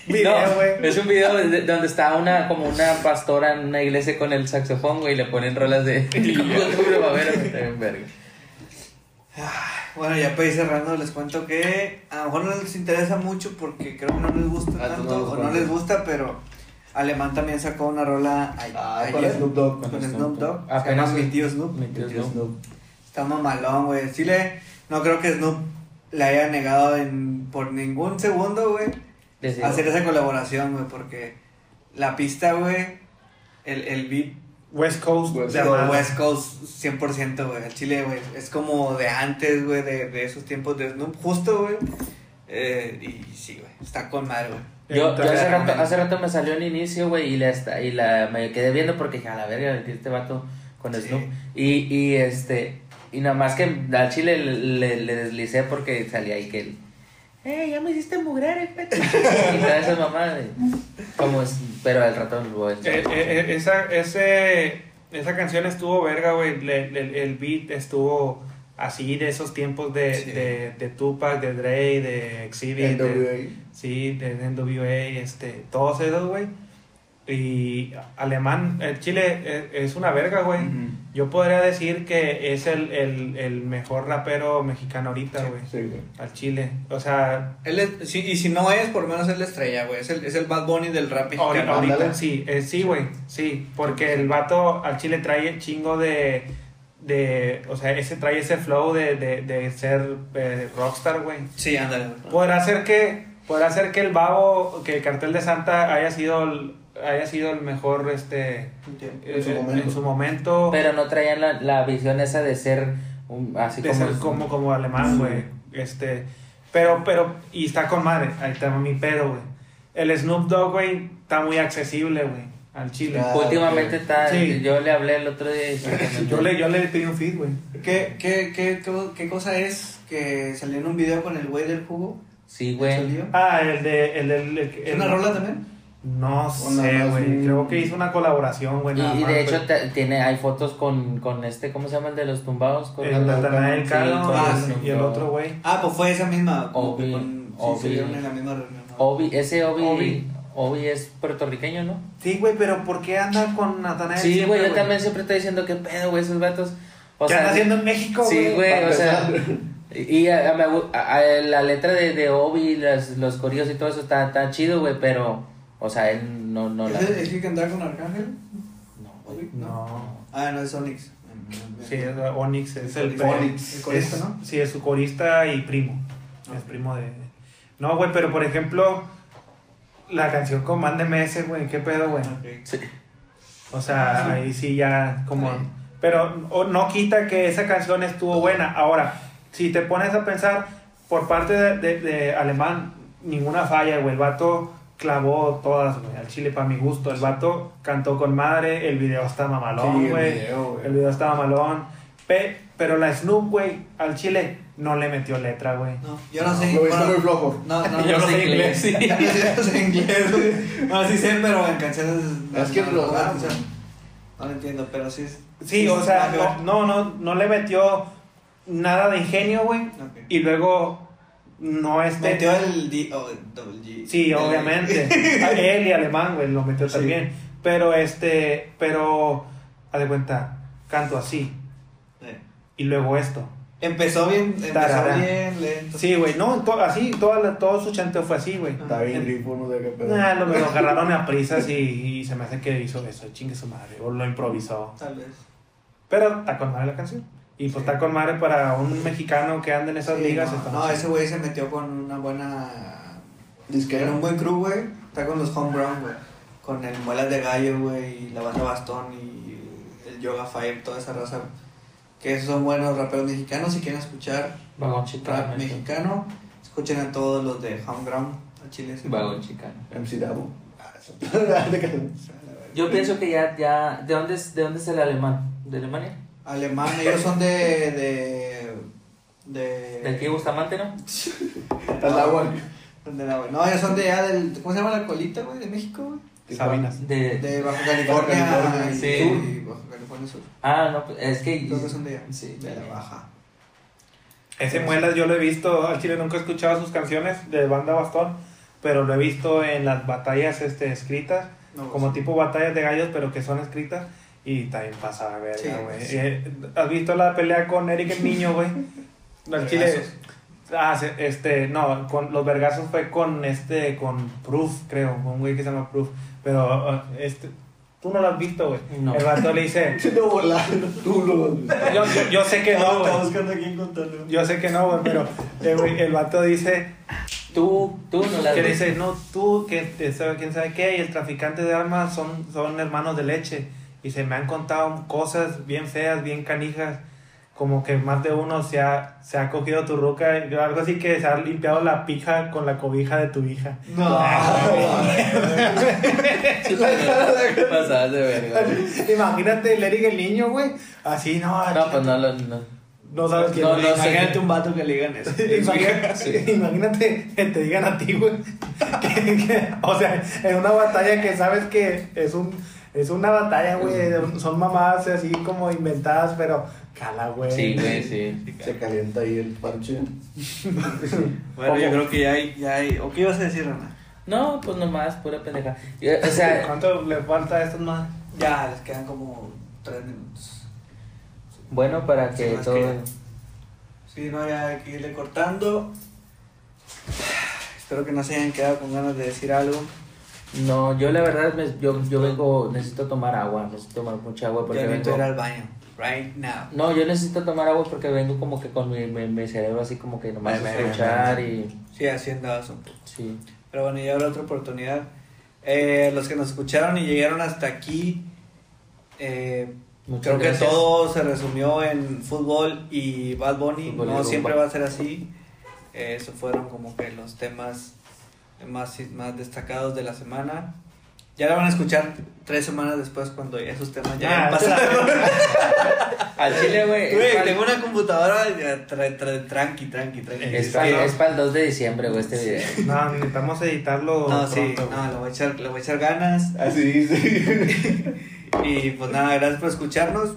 video, No, güey. es un video de- donde está una como una pastora en una iglesia con el saxofón, güey, y le ponen rolas de Conjunto Primavera, güey, está bien verga. Bueno, ya para ir cerrando, les cuento que a lo mejor no les interesa mucho porque creo que no les gusta Ah, tú tanto, no o no les gusta, pero Alemán también sacó una rola a- Ah, ayer con Snoop Dogg. con Con Snoop Snoop Dogg. Dogg. Se llama Apenas- Mi tío Snoop. Mi tío Tío Snoop. Está mamalón, güey. Sí le, no creo que Snoop le haya negado en, por ningún segundo, güey, hacer esa colaboración, güey, porque la pista, güey, el, el beat West Coast West de. West Coast 100%, güey. El Chile, güey. Es como de antes, güey, de, de esos tiempos de Snoop, justo, güey. Eh, y sí, güey. Está con madre, güey. Yo, yo hace, rato, hace rato me salió el inicio, güey, y, la, y la, me quedé viendo porque dije, a la verga, este vato con Sí. Snoop. Y, y este, y nada más que al chile le, le, le deslicé porque salía ahí que él, ¡eh, ya me hiciste mugrer, eh, pete! y toda esa mamá, de- como es, pero al rato lo voy a echar. Eh, eh, eh, esa, ese, esa canción estuvo verga, güey. Le- le- el beat estuvo así de esos tiempos de, Sí. de, de Tupac, de Dre, de Exhibit. de- NWA. sí, de NWA, este, todos esos, güey. Y alemán, el Chile es, es una verga, güey. Yo podría decir que es el, el, el mejor rapero mexicano ahorita, güey. Sí, güey. Al Chile. O sea, Él es, sí, y si no es, por lo menos es la estrella, güey. Es el, es el Bad Bunny del rap mexicano. ahorita sí, eh, sí, güey, sí, porque el vato al chile trae el chingo de, de, o sea, ese trae ese flow de, de, de ser eh, rockstar, güey. Sí, ándale. Podrá ser que, podrá ser que el babo, que el cartel de Santa haya sido el, haya sido el mejor, este, En su eh, momento. en su momento, Pero no traían la, la visión esa de ser un, así de como, ser como, como alemán, güey, este, pero, pero, y está con madre, ahí está mi pedo, güey. El Snoop Dogg, güey, está muy accesible, güey, al chile. Ah, Últimamente está, Sí. yo le hablé el otro día y Yo le, yo le pedí un feed, güey. ¿Qué, qué, qué, qué, qué cosa es que salió en un video con el güey del jugo? Sí, güey. ¿Salió? Ah, el de. El, el- ¿Es el- una rola también? No sé, güey. Creo que hizo una colaboración, güey. Y, más, de hecho te- tiene, hay fotos con, con este, ¿cómo se llama el de los tumbados? Con El Natanael Sí, Cano Ah, y y el otro, güey. Ah, pues fue esa misma. Obi, con- Obi. Sí, se vieron en la misma reunión. ¿no? Obi, ese Obi, Obi. Obi. es puertorriqueño, ¿no? Sí, güey, pero ¿por qué anda con Natanael? Sí, güey, yo también siempre estoy diciendo que pedo, güey, esos vatos. O ¿Qué sea, anda haciendo en México, güey? Sí, güey, o sea. Y a, a- me gu- a- a- la letra de, de Obi, las, los corillos y todo eso está, está chido, güey, pero, o sea, él no, no la. ¿Es, el- es que andaba con Arcángel? No, güey. No. Ah, no, es Onyx. Sí, es Onyx es el. Onyx. El corista, es- ¿no? Sí, es su corista y primo. Es Ok. primo de. No, güey, pero por ejemplo, la canción con Man de Meses, güey, ¿qué pedo, güey? Sí. O sea, ahí sí ya como... Sí. Pero o- no quita que esa canción estuvo buena. Ahora, si te pones a pensar, por parte de, de- de Alemán, ninguna falla, güey. El vato clavó todas, güey, al chile para mi gusto. El vato cantó con madre, el video está mamalón, Sí, el güey. video, güey. el video está mamalón. Pe- pero la Snoop, güey, al chile no le metió letra, güey. No, yo no sé. Lo bueno, muy flojo. No, no, Yo no no sé inglés. inglés, sí. Yo no sé inglés. No, sí sé, pero en canciones. no, Es que no, lo- no, no, no lo entiendo, pero sí. es- Sí, o sea, no, no, no, no le metió nada de ingenio, güey. Ok. Y luego no este... Metió el D, oh, el double G. Sí, El- obviamente. Él y alemán, güey, lo metió Sí. también. Pero este, pero, haz de cuenta, canto así. Eh. Y luego esto. Empezó bien, empezó bien lento. Sí, güey, no, to- así, toda la- todo su chanteo fue así, güey. Está bien grifo, no sé qué pedo. Nah, lo, lo agarraron a prisas y, y se me hace que hizo eso, chingue su madre, o lo improvisó. Tal vez. Pero está con madre la canción. Y pues está con madre para un mexicano que anda en esas Sí, ligas. no, no, ese güey se metió con una buena. Disquera. En un buen crew, güey. Está con los homegrown, güey. Con el Muelas de Gallo, güey. Y la banda Bastón y el Yoga Fire, toda esa raza. Que esos son buenos raperos mexicanos. Si quieren escuchar Vagón chicano. rap mexicano, escuchen a todos los de homegrown. A Chile. sí. Vagón chicano. MC Davo. Ah. Yo pienso que ya, ya, ¿de dónde es, de dónde es el alemán? ¿De Alemania? Alemán, ellos son de. de. de. ¿De aquí Bustamante, no? Al agua. de la- no, ellos son de allá del. ¿Cómo se llama la colita, güey? De México, güey. Sabinas. De, De Baja California, California, y, sí. y Baja California Sur. Ah, no, pues, es que... Creo que son de allá. Sí, de la Baja. Ese Muelas yo lo he visto, al chile nunca he escuchado sus canciones de banda bastón, pero lo he visto en las batallas este, escritas, No, como sí. tipo batallas de gallos, pero que son escritas, y también pasa a Sí, verga, güey. sí. Eh, ¿Has visto la pelea con Eric el Niño, güey? Al chile... Vergazos. Ah, este, no, con los vergazos fue con este, con Proof, creo, con un güey que se llama Proof, pero uh, este, tú no lo has visto, güey. No. El vato le dice. Tú lo. yo, yo, yo sé que no, güey. Yo sé que no, güey, pero eh, güey, el vato dice, Tú, tú no la que dice, no, tú, que te sabe quién sabe qué, y el traficante de armas son, son hermanos de leche. Y se me han contado cosas bien feas, bien canijas, como que más de uno se ha, se ha cogido tu ruca, algo así que se ha limpiado la pija con la cobija de tu hija. No. Imagínate el Eric el niño, güey, así, no, No, pues no lo... No. no sabes quién No, es. no sé. Imagínate un vato que le digan eso. Imagínate, imagínate que te digan a ti, güey. que- que- o sea, en una batalla que sabes que es un es una batalla, güey. Son mamadas así como inventadas, pero cala, güey. Sí, güey, sí. Se calienta ahí el parche. Bueno, yo creo que ya hay, ya hay. ¿O qué ibas a decir, Ana? No, pues nomás, pura pendeja. O sea, ¿Cuánto le falta a estos más? Ya, les quedan como tres minutos. bueno, para que Sí, todo... que. Sí, no, ya hay que irle cortando. Espero que no se hayan quedado con ganas de decir algo. No, yo la verdad, me- yo, yo vengo, necesito tomar agua, necesito tomar mucha agua porque necesito vengo... ir al baño. Right now. No, yo necesito tomar agua porque vengo como que con mi, mi, mi cerebro así como que nomás Vale, a vale, escuchar y... Sí, un poco. Sí. Pero bueno, ya habrá otra oportunidad. Eh, los que nos escucharon y llegaron hasta aquí, eh, creo que todo se resumió en fútbol y Bad Bunny. Fútbol no siempre va a ser así. Eh, esos fueron como que los temas más, más destacados de la semana. Ya la van a escuchar tres semanas después cuando esos temas ya Ah, pasado. Al chile, güey. Tengo una computadora ya, tra- tra- tranqui, tranqui, tranqui. Es para- para el 2 de diciembre, güey, este video. No, necesitamos editarlo. No, sí, pronto, no, le voy a echar, le voy a echar ganas. Así dice. Y pues nada, gracias por escucharnos.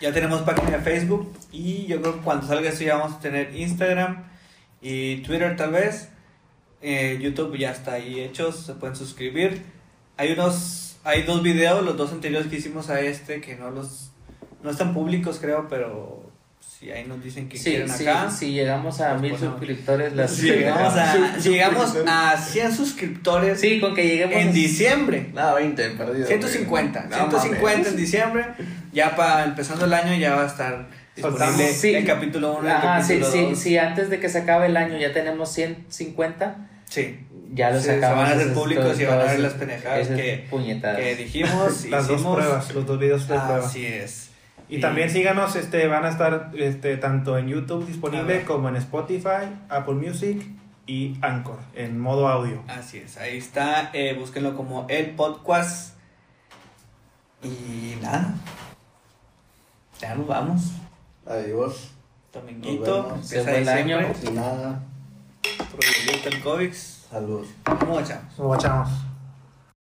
Ya tenemos página de Facebook y yo creo que cuando salga esto ya vamos a tener Instagram y Twitter tal vez. Eh, YouTube ya está ahí hechos, se pueden suscribir. Hay unos, hay dos videos, los dos anteriores que hicimos a este que no los, no están públicos creo, pero si ahí nos dicen que Sí, quieren sí, acá. si llegamos a mil ponemos. suscriptores, las Si llegamos, a, llegamos suscriptores. a 100 suscriptores Sí, con que lleguemos en diciembre. Nada, 20, perdido. 150, güey. No 150 en mames. diciembre. Ya para empezando el año ya va a estar disponible. Sí. el capítulo 1 y el Ajá, sí, capítulo sí, 2. sí, antes de que se acabe el año ya tenemos 150, Sí. ya los Sí, se sacamos. van a hacer públicos y van a ver las pendejadas que- puñetadas. Que dijimos, Las dos pruebas, los dos videos de prueba. Así es. Y también síganos, este, van a estar este, tanto en YouTube disponible como en Spotify, Apple Music y Anchor en modo audio. Así es, ahí está. eh, búsquenlo como el podcast. Y nada. Ya nos vamos. Adiós. Dominguito. Nos empieza el año. Sin nada. Prohibido el COVID. Saludos. ¿Cómo echamos? Nos guachamos.